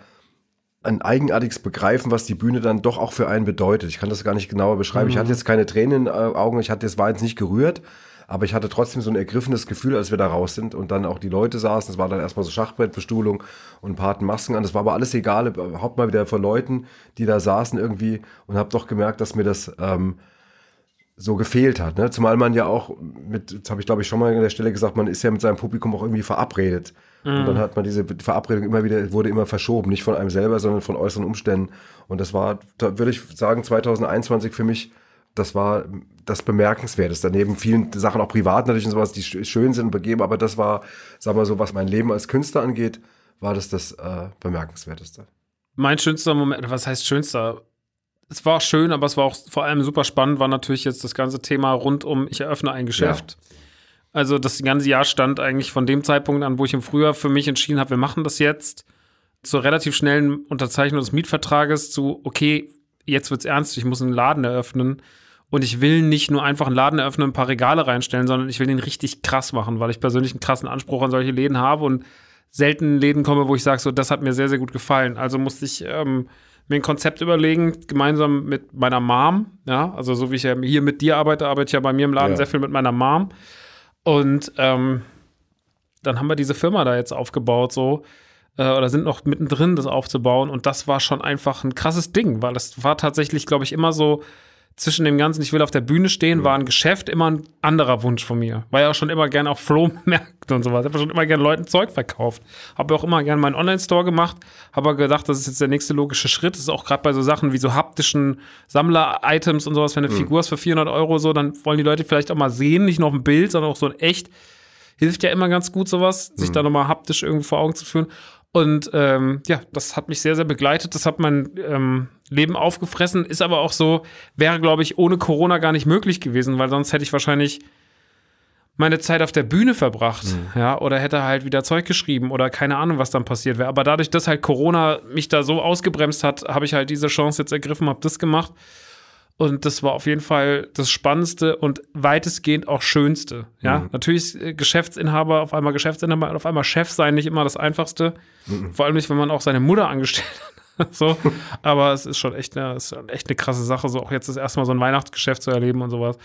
ein eigenartiges Begreifen, was die Bühne dann doch auch für einen bedeutet. Ich kann das gar nicht genauer beschreiben. Ich hatte jetzt keine Tränen in den äh, Augen, ich hatte, es war jetzt nicht gerührt, aber ich hatte trotzdem so ein ergriffenes Gefühl, als wir da raus sind und dann auch die Leute saßen. Es war dann erstmal so Schachbrettbestuhlung und ein paar hatten Masken an. Das war aber alles egal, überhaupt mal wieder vor Leuten, die da saßen irgendwie und habe doch gemerkt, dass mir das ähm, so gefehlt hat. Ne? Zumal man ja auch mit, das habe ich glaube ich schon mal an der Stelle gesagt, man ist ja mit seinem Publikum auch irgendwie verabredet. Und dann hat man diese Verabredung immer wieder, wurde immer verschoben, nicht von einem selber, sondern von äußeren Umständen. Und das war, da würde ich sagen, 2021 für mich, das war das Bemerkenswerteste. Neben vielen Sachen auch privat natürlich und sowas, die sch- schön sind und begeben, aber das war, sagen wir so, was mein Leben als Künstler angeht, war das das äh, Bemerkenswerteste. Mein schönster Moment, was heißt schönster? Es war schön, aber es war auch vor allem super spannend, war natürlich jetzt das ganze Thema rund um, ich eröffne ein Geschäft. Also das ganze Jahr stand eigentlich von dem Zeitpunkt an, wo ich im Frühjahr für mich entschieden habe, wir machen das jetzt, zur relativ schnellen Unterzeichnung des Mietvertrages zu, okay, jetzt wird's ernst, ich muss einen Laden eröffnen. Und ich will nicht nur einfach einen Laden eröffnen, ein paar Regale reinstellen, sondern ich will den richtig krass machen, weil ich persönlich einen krassen Anspruch an solche Läden habe und selten Läden komme, wo ich sage, so, das hat mir sehr, sehr gut gefallen. Also musste ich ähm, mir ein Konzept überlegen, gemeinsam mit meiner Mom. Ja, also so wie ich ja hier mit dir arbeite, arbeite ich ja bei mir im Laden Ja. sehr viel mit meiner Mom. Und ähm, dann haben wir diese Firma da jetzt aufgebaut, so. Äh, oder sind noch mittendrin, das aufzubauen. Und das war schon einfach ein krasses Ding, weil das war tatsächlich, glaube ich, immer so zwischen dem Ganzen, ich will auf der Bühne stehen, war ein Geschäft immer ein anderer Wunsch von mir. War ja auch schon immer gerne auf Flohmärkten und sowas. Habe schon immer gerne Leuten Zeug verkauft. Habe auch immer gerne meinen Online-Store gemacht. Habe aber gedacht, das ist jetzt der nächste logische Schritt. Das ist auch gerade bei so Sachen wie so haptischen Sammler-Items und sowas. Wenn eine Figur ist für 400 Euro so, dann wollen die Leute vielleicht auch mal sehen, nicht nur auf dem Bild, sondern auch so in echt. Hilft ja immer ganz gut sowas, sich da nochmal haptisch irgendwie vor Augen zu führen. Und ähm, ja, das hat mich sehr, sehr begleitet. Das hat mein ähm, Leben aufgefressen. Ist aber auch so, wäre, glaube ich, ohne Corona gar nicht möglich gewesen, weil sonst hätte ich wahrscheinlich meine Zeit auf der Bühne verbracht, ja, oder hätte halt wieder Zeug geschrieben oder keine Ahnung, was dann passiert wäre. Aber dadurch, dass halt Corona mich da so ausgebremst hat, habe ich halt diese Chance jetzt ergriffen, habe das gemacht. Und das war auf jeden Fall das Spannendste und weitestgehend auch Schönste. Ja, natürlich ist äh, Geschäftsinhaber, auf einmal Geschäftsinhaber und auf einmal Chef sein nicht immer das Einfachste. Vor allem nicht, wenn man auch seine Mutter angestellt hat. so. Aber es ist schon echt eine, ist echt eine krasse Sache, so auch jetzt das erste Mal so ein Weihnachtsgeschäft zu erleben und sowas.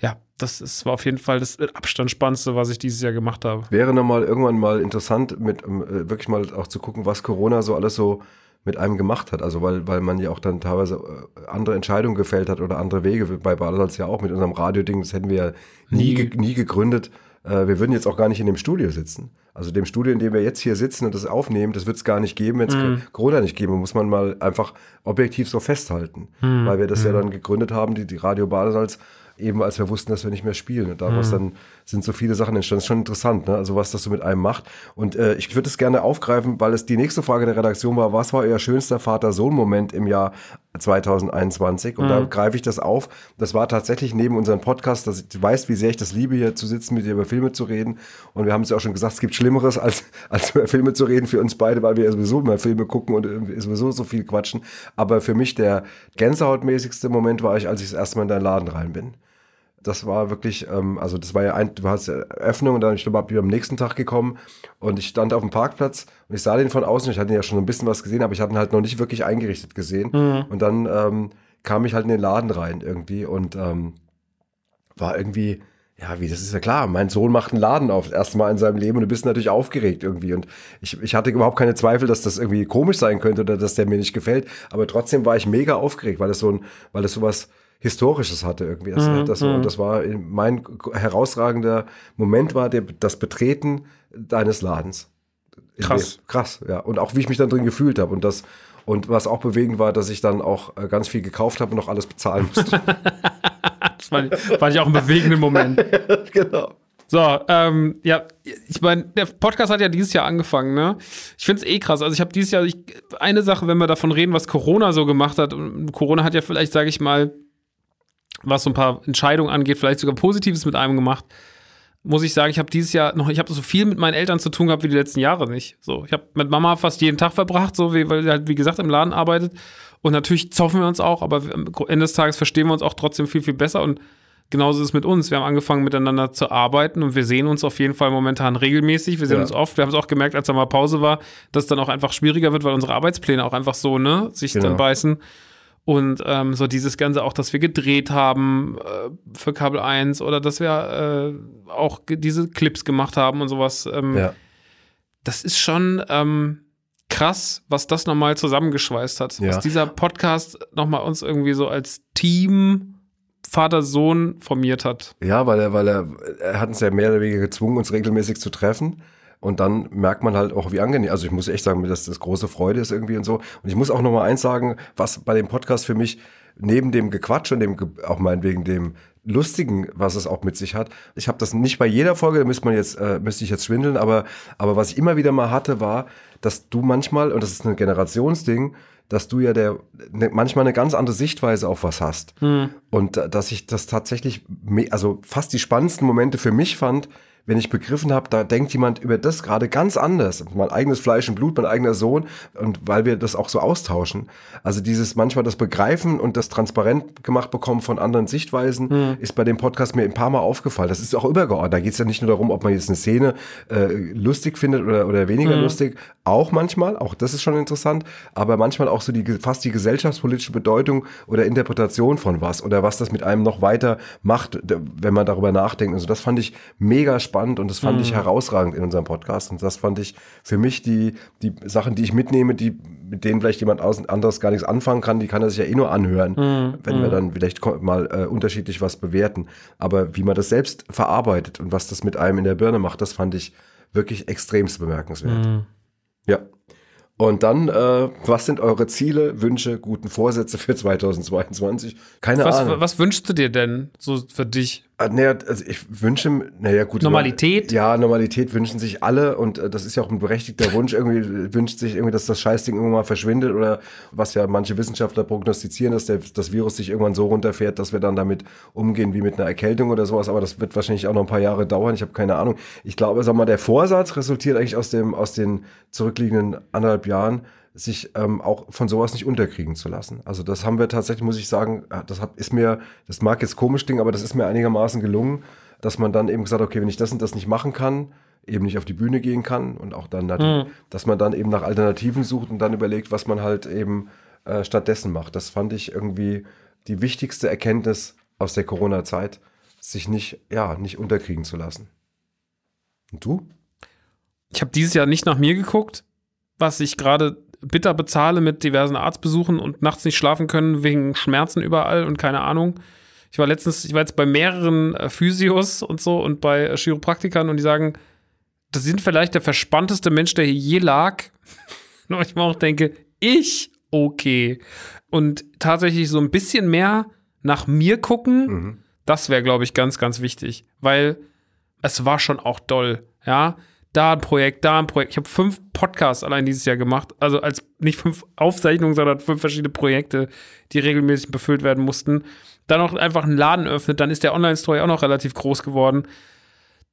Ja, das ist, war auf jeden Fall das Abstand Spannendste, was ich dieses Jahr gemacht habe. Wäre nochmal irgendwann mal interessant, mit ähm, äh, wirklich mal auch zu gucken, was Corona so alles so mit einem gemacht hat. Also weil, weil man ja auch dann teilweise äh, andere Entscheidungen gefällt hat oder andere Wege. Bei Badesalz ja auch mit unserem Radio-Ding, das hätten wir ja nie, ge nie gegründet. Äh, wir würden jetzt auch gar nicht in dem Studio sitzen. Also dem Studio, in dem wir jetzt hier sitzen und das aufnehmen, das wird es gar nicht geben, wenn es Corona nicht geben. Muss man mal einfach objektiv so festhalten. Weil wir das ja dann gegründet haben, die, die Radio Badesalz, eben als wir wussten, dass wir nicht mehr spielen. Und daraus dann sind so viele Sachen entstanden. Das ist schon interessant, ne? also was das so mit einem macht. Und äh, ich würde es gerne aufgreifen, weil es die nächste Frage der Redaktion war, was war euer schönster Vater-Sohn-Moment im Jahr 2021? Und da greife ich das auf. Das war tatsächlich neben unserem Podcast, dass du weißt, wie sehr ich das liebe, hier zu sitzen, mit dir über Filme zu reden. Und wir haben es ja auch schon gesagt, es gibt Schlimmeres, als, als über Filme zu reden für uns beide, weil wir ja sowieso immer Filme gucken und sowieso so viel quatschen. Aber für mich der gänsehautmäßigste Moment war ich, als ich das erste Mal in deinen Laden rein bin. Das war wirklich, ähm, also das war ja ein, du hast ja Eröffnung und dann, ich glaube, bin am nächsten Tag gekommen und ich stand auf dem Parkplatz und ich sah den von außen, ich hatte ja schon ein bisschen was gesehen, aber ich hatte ihn halt noch nicht wirklich eingerichtet gesehen. Und dann ähm, kam ich halt in den Laden rein irgendwie und ähm, war irgendwie, ja, wie, das ist ja klar, mein Sohn macht einen Laden auf, das erste Mal in seinem Leben und du bist natürlich aufgeregt irgendwie und ich, ich hatte überhaupt keine Zweifel, dass das irgendwie komisch sein könnte oder dass der mir nicht gefällt, aber trotzdem war ich mega aufgeregt, weil es so ein, weil es sowas Historisches hatte irgendwie. Das, das, und das war mein herausragender Moment war der, das Betreten deines Ladens. Krass. Krass, ja. Und auch wie ich mich dann drin gefühlt habe und das und was auch bewegend war, dass ich dann auch äh, ganz viel gekauft habe und noch alles bezahlen musste. Das fand ich, fand ich auch einen bewegenden Moment. genau. So, ähm, ja, ich meine, der Podcast hat ja dieses Jahr angefangen, ne? Ich finde es eh krass. Also ich habe dieses Jahr, ich, eine Sache, wenn wir davon reden, was Corona so gemacht hat, und Corona hat ja vielleicht, sage ich mal, was so ein paar Entscheidungen angeht, vielleicht sogar Positives mit einem gemacht. Muss ich sagen, ich habe dieses Jahr noch, ich habe so viel mit meinen Eltern zu tun gehabt wie die letzten Jahre nicht. So, ich habe mit Mama fast jeden Tag verbracht, so wie, weil sie halt wie gesagt im Laden arbeitet. Und natürlich zoffen wir uns auch, aber am Ende des Tages verstehen wir uns auch trotzdem viel viel besser und Genauso ist es mit uns. Wir haben angefangen miteinander zu arbeiten und wir sehen uns auf jeden Fall momentan regelmäßig. Wir sehen Ja. uns oft. Wir haben es auch gemerkt, als da mal Pause war, dass es dann auch einfach schwieriger wird, weil unsere Arbeitspläne auch einfach so, ne, sich Genau. dann beißen. Und ähm, so dieses Ganze auch, dass wir gedreht haben äh, für Kabel 1 oder dass wir äh, auch diese Clips gemacht haben und sowas. Ähm, Ja. Das ist schon ähm, krass, was das nochmal zusammengeschweißt hat. Ja. Was dieser Podcast nochmal uns irgendwie so als Team Vater-Sohn formiert hat. Ja, weil er, weil er, er hat uns ja mehr oder weniger gezwungen, uns regelmäßig zu treffen. Und dann merkt man halt auch, wie angenehm. Also ich muss echt sagen, dass das große Freude ist irgendwie und so. Und ich muss auch noch mal eins sagen, was bei dem Podcast für mich neben dem Gequatsch und dem auch meinetwegen dem Lustigen, was es auch mit sich hat. Ich habe das nicht bei jeder Folge, da müsste man jetzt, äh, müsste ich jetzt schwindeln, aber, aber was ich immer wieder mal hatte, war, dass du manchmal, und das ist ein Generationsding, dass du ja der ne, manchmal eine ganz andere Sichtweise auf was hast. Und äh, dass ich das tatsächlich, also fast die spannendsten Momente für mich fand, wenn ich begriffen habe, da denkt jemand über das gerade ganz anders. Mein eigenes Fleisch und Blut, mein eigener Sohn. Und weil wir das auch so austauschen. Also dieses manchmal das Begreifen und das transparent gemacht bekommen von anderen Sichtweisen ist bei dem Podcast mir ein paar Mal aufgefallen. Das ist auch übergeordnet. Da geht es ja nicht nur darum, ob man jetzt eine Szene äh, lustig findet oder, oder weniger lustig. Auch manchmal, auch das ist schon interessant, aber manchmal auch so die fast die gesellschaftspolitische Bedeutung oder Interpretation von was oder was das mit einem noch weiter macht, wenn man darüber nachdenkt. Also das fand ich mega spannend und das fand ich herausragend in unserem Podcast. Und das fand ich für mich die, die Sachen, die ich mitnehme, die, mit denen vielleicht jemand anderes gar nichts anfangen kann, die kann er sich ja eh nur anhören, wenn wir dann vielleicht mal äh, unterschiedlich was bewerten. Aber wie man das selbst verarbeitet und was das mit einem in der Birne macht, das fand ich wirklich extremst bemerkenswert. Ja. Und dann, äh, was sind eure Ziele, Wünsche, guten Vorsätze für 2022? Keine Was, Ahnung. was wünschst du dir denn so für dich? Ah, Naja, also ich wünsche, naja, gut. Normalität? Ja, Normalität wünschen sich alle und äh, das ist ja auch ein berechtigter Wunsch. Irgendwie wünscht sich irgendwie, dass das Scheißding irgendwann mal verschwindet oder was ja manche Wissenschaftler prognostizieren, dass der, das Virus sich irgendwann so runterfährt, dass wir dann damit umgehen wie mit einer Erkältung oder sowas. Aber das wird wahrscheinlich auch noch ein paar Jahre dauern. Ich habe keine Ahnung. Ich glaube, sag mal, der Vorsatz resultiert eigentlich aus dem, aus den zurückliegenden anderthalb Jahren sich ähm, auch von sowas nicht unterkriegen zu lassen. Also das haben wir tatsächlich, muss ich sagen, äh, das hab, ist mir, das mag jetzt komisch klingen, aber das ist mir einigermaßen gelungen, dass man dann eben gesagt, okay, wenn ich das und das nicht machen kann, eben nicht auf die Bühne gehen kann und auch dann, nat- dass man dann eben nach Alternativen sucht und dann überlegt, was man halt eben äh, stattdessen macht. Das fand ich irgendwie die wichtigste Erkenntnis aus der Corona-Zeit, sich nicht, ja, nicht unterkriegen zu lassen. Und du? Ich habe dieses Jahr nicht nach mir geguckt, was ich gerade bitter bezahle mit diversen Arztbesuchen und nachts nicht schlafen können wegen Schmerzen überall und keine Ahnung. Ich war letztens, ich war jetzt bei mehreren äh, Physios und so und bei äh, Chiropraktikern und die sagen, das sind vielleicht der verspannteste Mensch, der hier je lag. und ich mir auch denke, ich okay. Und tatsächlich so ein bisschen mehr nach mir gucken, Das wäre, glaube ich, ganz, ganz wichtig, weil es war schon auch doll, ja. Da ein Projekt, da ein Projekt. Ich habe fünf Podcasts allein dieses Jahr gemacht. Also als nicht fünf Aufzeichnungen, sondern fünf verschiedene Projekte, die regelmäßig befüllt werden mussten. Dann noch einfach einen Laden öffnet, dann ist der Online-Store auch noch relativ groß geworden.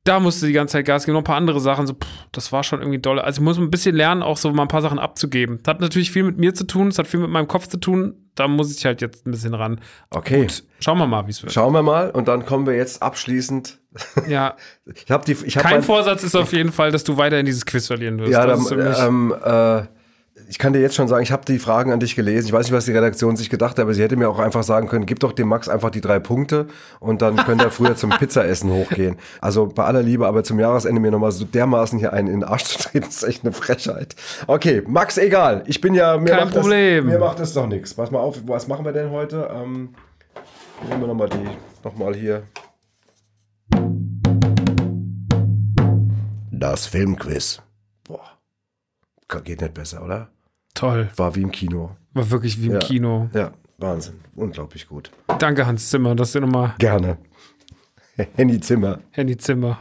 Da musste die ganze Zeit Gas geben, noch ein paar andere Sachen. So, pff, das war schon irgendwie doll. Also ich muss ein bisschen lernen, auch so mal ein paar Sachen abzugeben. Das hat natürlich viel mit mir zu tun, es hat viel mit meinem Kopf zu tun. Da muss ich halt jetzt ein bisschen ran. Okay. Gut, schauen wir mal, wie es wird. Schauen wir mal und dann kommen wir jetzt abschließend. Ja, Ich habe die, ich habe kein Vorsatz ist auf jeden Fall, dass du weiterhin dieses Quiz verlieren wirst. Ja, das ist dann, ähm, äh, ich kann dir jetzt schon sagen, ich habe die Fragen an dich gelesen. Ich weiß nicht, was die Redaktion sich gedacht hat, aber sie hätte mir auch einfach sagen können, gib doch dem Max einfach die drei Punkte und dann könnte er früher zum Pizzaessen hochgehen. Also bei aller Liebe, aber zum Jahresende mir nochmal so dermaßen hier einen in den Arsch zu treten, ist echt eine Frechheit. Okay, Max, egal. Ich bin ja, mir Kein macht Problem. Das, mir macht das doch nichts. Pass mal auf, was machen wir denn heute? Ähm, nehmen wir nochmal die, nochmal hier. Das Filmquiz. Boah. Geht nicht besser, oder? Toll. War wie im Kino. War wirklich wie im Ja. Kino. Ja, Wahnsinn. Unglaublich gut. Danke, Hans Zimmer, dass du nochmal Gerne. Henny Zimmer. Handy Zimmer.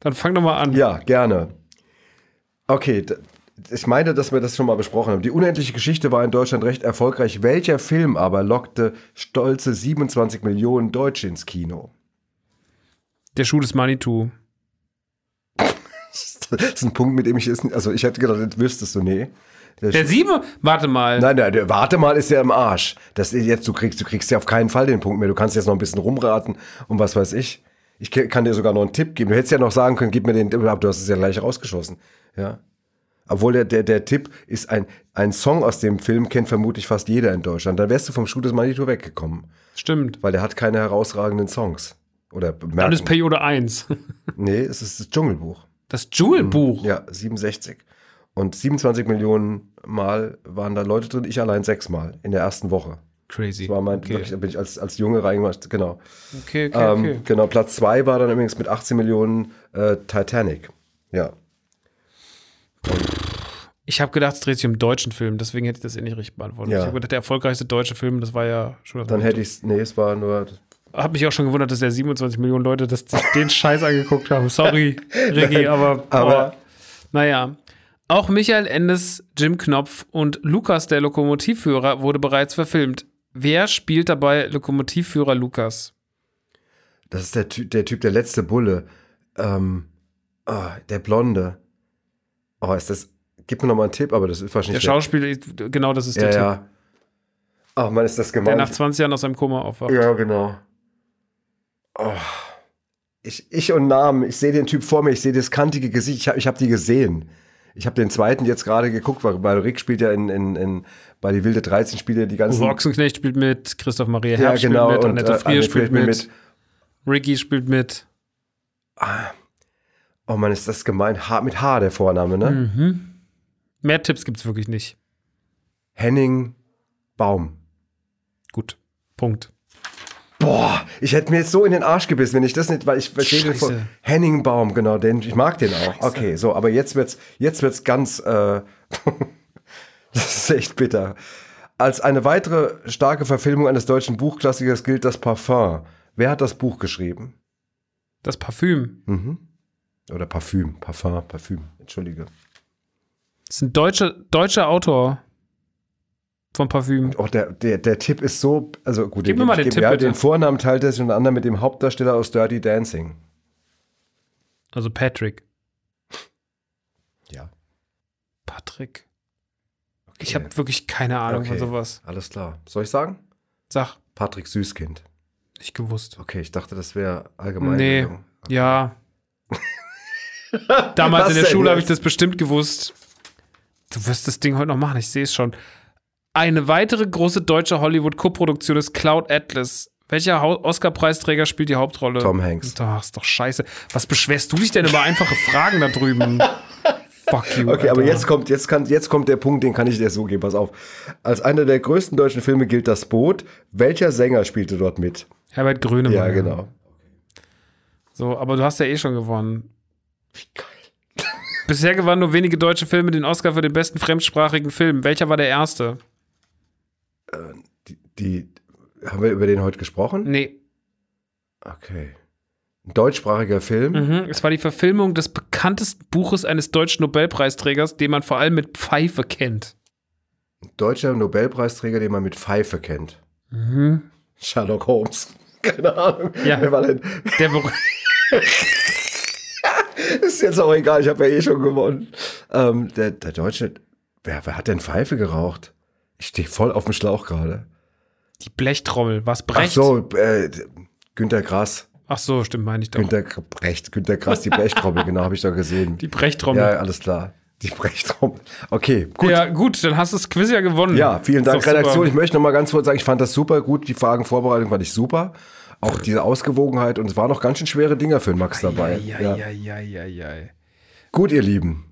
Dann fang doch mal an. Ja, gerne. Okay, ich meine, dass wir das schon mal besprochen haben. Die unendliche Geschichte war in Deutschland recht erfolgreich. Welcher Film aber lockte stolze 27 Millionen Deutsche ins Kino? Der Schuh des Manitou. Das ist ein Punkt, mit dem ich es, also ich hätte gedacht, das wüsstest du, nee. Der sieben? Warte mal. Nein, nein, der, warte mal, ist ja im Arsch. Das ist jetzt, du kriegst, du kriegst ja auf keinen Fall den Punkt mehr. Du kannst jetzt noch ein bisschen rumraten und was weiß ich. Ich kann dir sogar noch einen Tipp geben. Du hättest ja noch sagen können, gib mir den, aber du hast es ja gleich rausgeschossen. Ja. Obwohl der, der, der Tipp ist ein, ein Song aus dem Film, kennt vermutlich fast jeder in Deutschland. Dann wärst du vom Schuh des Manitou weggekommen. Stimmt. Weil der hat keine herausragenden Songs. Oder Dann ist bemerken. Periode 1. Nee, es ist das Dschungelbuch. Das Jewel-Buch. Ja, 67. Und 27 Millionen Mal waren da Leute drin, ich allein sechsmal in der ersten Woche. Crazy. Das war mein, okay. da bin ich als, als Junge reingemacht, genau. okay, okay, Ähm, okay. Genau, Platz zwei war dann übrigens mit 18 Millionen äh, Titanic. Ja. Ich habe gedacht, es dreht sich um einen deutschen Film, deswegen hätte ich das eh nicht richtig beantwortet. Ja. Ich habe gedacht, der erfolgreichste deutsche Film, das war ja schon. Dann hätte ich es, nee, es war nur, Hab mich auch schon gewundert, dass ja 27 Millionen Leute das, den Scheiß angeguckt haben. Sorry, Ricky, aber, aber- naja. Auch Michael Endes, Jim Knopf und Lukas, der Lokomotivführer, wurde bereits verfilmt. Wer spielt dabei Lokomotivführer Lukas? das ist der, Ty der Typ, der letzte Bulle. Ähm, ah, der Blonde. Oh, ist das, gib mir nochmal einen Tipp, aber das ist Der wahrscheinlich Schauspieler, genau das ist der Ja, Typ, ja. Ach man, ist das der gemein. nach 20 Jahren aus seinem Koma aufwacht. Ja, genau. Oh. Ich, ich und Namen, ich sehe den Typ vor mir, ich sehe das kantige Gesicht, ich habe ich hab die gesehen. Ich habe den zweiten jetzt gerade geguckt, weil, weil Rick spielt ja in, in, in, bei die Wilde 13 spielt ja die ganzen. Uwe Ochsenknecht spielt mit, Christoph Maria ja, Herbst genau. spielt mit, und, Annette äh, Frier Annette spielt Frier mit, Ricky spielt mit. Oh Mann, ist das gemein. H, mit H der Vorname, ne? Mhm. Mehr Tipps gibt's wirklich nicht. Henning Baum. Gut. Punkt. Boah, ich hätte mir jetzt so in den Arsch gebissen, wenn ich das nicht, weil ich verstehe vor. Henning Baum, genau, den, ich mag den auch. Scheiße. Okay, so, aber jetzt wird's, jetzt wird's ganz, äh, das ist echt bitter. Als eine weitere starke Verfilmung eines deutschen Buchklassikers gilt das Parfum. Wer hat das Buch geschrieben? Das Parfüm. Mhm. Oder Parfüm, Parfum, Parfüm, entschuldige. Das ist ein deutscher, deutscher Autor von Parfüm. Oh, der, der, der Tipp ist so, also gut, Gib mir mal den gebe- Tipp, ja, bitte. Den Vornamen teilt er sich unter anderem mit dem Hauptdarsteller aus Dirty Dancing. Also Patrick. Ja. Patrick. Ich habe wirklich keine Ahnung Okay. von sowas. Alles klar. Soll ich sagen? Sag, Patrick Süßkind. nicht gewusst. Okay, ich dachte, das wäre allgemein. Nee. Ja. Damals Was in der Schule habe ich das bestimmt gewusst. Du wirst das Ding heute noch machen, ich sehe es schon. Eine weitere große deutsche Hollywood-Koproduktion ist Cloud Atlas. Welcher Oscar-Preisträger spielt die Hauptrolle? Tom Hanks. Ach, ist doch scheiße. Was beschwerst du dich denn über einfache Fragen da drüben? Fuck you. Okay, aber Alter. jetzt kommt, jetzt, kann, jetzt kommt der Punkt, den kann ich dir so geben. Pass auf. Als einer der größten deutschen Filme gilt das Boot. Welcher Sänger spielte dort mit? Herbert Grönemeyer. Ja, genau. So, aber du hast ja eh schon gewonnen. Wie geil. Bisher gewannen nur wenige deutsche Filme den Oscar für den besten fremdsprachigen Film. Welcher war der erste? Die, die, haben wir über den heute gesprochen? Nee. Okay. Ein deutschsprachiger Film. Mhm. Es war die Verfilmung des bekanntesten Buches eines deutschen Nobelpreisträgers, den man vor allem mit Pfeife kennt. Ein deutscher Nobelpreisträger, den man mit Pfeife kennt. Sherlock Holmes. Keine Ahnung. Mhm. Ja. Wer war denn? Der Ist jetzt auch egal, ich habe ja eh schon gewonnen. Ähm, der, der Deutsche, wer, wer hat denn Pfeife geraucht? Ich stehe voll auf dem Schlauch gerade. die Blechtrommel. Was Ach Brecht? so, äh, Günter Grass. Ach so, stimmt, meine ich doch. Günter Brecht, Günter Grass, die Blechtrommel, genau, habe ich doch gesehen. Die Brechtrommel. ja, alles klar. Die Brechtrommel. Okay, gut. Ja, gut, dann hast du das Quiz ja gewonnen. Ja, vielen Dank, doch super. Redaktion. Ich möchte noch mal ganz kurz sagen, ich fand das super gut. Die Fragenvorbereitung fand ich super. Auch diese Ausgewogenheit. Und es waren noch ganz schön schwere Dinger für den Max dabei. Ja, Ja. ja, ja, ja, ja. Gut, ihr Lieben.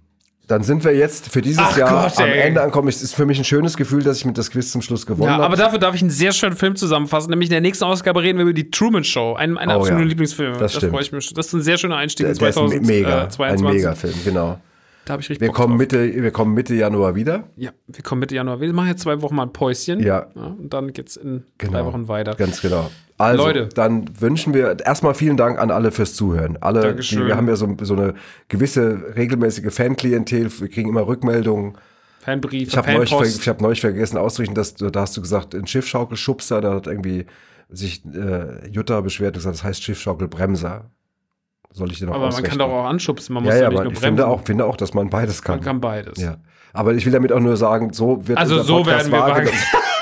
Dann sind wir jetzt für dieses Ach Jahr Gott, am. Ende angekommen. Es ist für mich ein schönes Gefühl, dass ich mit das Quiz zum Schluss gewonnen Ja, habe. aber dafür darf ich einen sehr schönen Film zusammenfassen. Nämlich in der nächsten Ausgabe reden wir über die Truman Show. Einen meiner Oh, absoluten ja. Lieblingsfilme. Das stimmt. freue ich mich. Das ist ein sehr schöner Einstieg in der ist me- 2022. mega, ein Megafilm, genau. Da habe ich richtig Wir Bock kommen, drauf. Mitte, wir kommen Mitte Januar wieder. Ja, wir kommen Mitte Januar. Wir machen jetzt zwei Wochen mal ein Päuschen. Ja. und dann geht's in Genau. drei Wochen weiter. Ganz genau. Also, Leute. dann wünschen wir erstmal vielen Dank an alle fürs Zuhören. Alle, die, Dankeschön. wir haben ja so, so eine gewisse regelmäßige Fanklientel. Wir kriegen immer Rückmeldungen. Fanbrief, Ich habe neulich, hab neulich vergessen auszurichten, dass da hast du gesagt, ein Schiffschaukelschubser, da hat irgendwie sich äh, Jutta beschwert und gesagt, das heißt Schiffschaukelbremser. Soll ich dir noch aber man ausrechnen? kann doch auch anschubsen. Man muss Ja, ja, ja, nicht nur ich bremsen. finde auch, finde auch, dass man beides kann. man kann beides. Ja. Aber ich will damit auch nur sagen, so wird Also so Podcast werden wir wahrgenommen.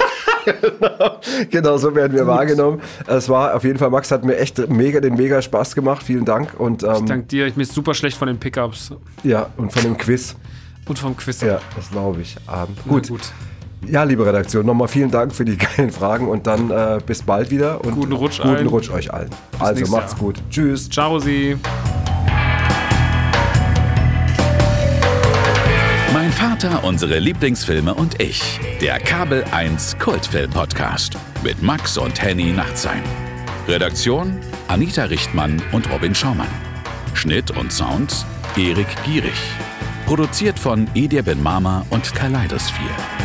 genau, so werden wir wahrgenommen. Es war auf jeden Fall, Max hat mir echt mega den mega Spaß gemacht. Vielen Dank. Und ähm, Dank dir. Ich ist super schlecht von den Pickups ja, und von dem Quiz. und vom Quiz. Ja, das glaube ich. Ähm, Na gut. Ja, liebe Redaktion, nochmal vielen Dank für die geilen Fragen und dann äh, bis bald wieder. Und Guten Rutsch guten allen. Rutsch euch allen. also nächstes macht's Jahr. gut. Tschüss. Ciao, Sie. Mein Vater, unsere Lieblingsfilme und ich. Der Kabel 1 Kultfilm Podcast mit Max und Henny Nachtsheim. Redaktion Anita Richtmann und Robin Schaumann. Schnitt und Sound Erik Gierig. Produziert von Edir Ben Mama und Kaleidosphere.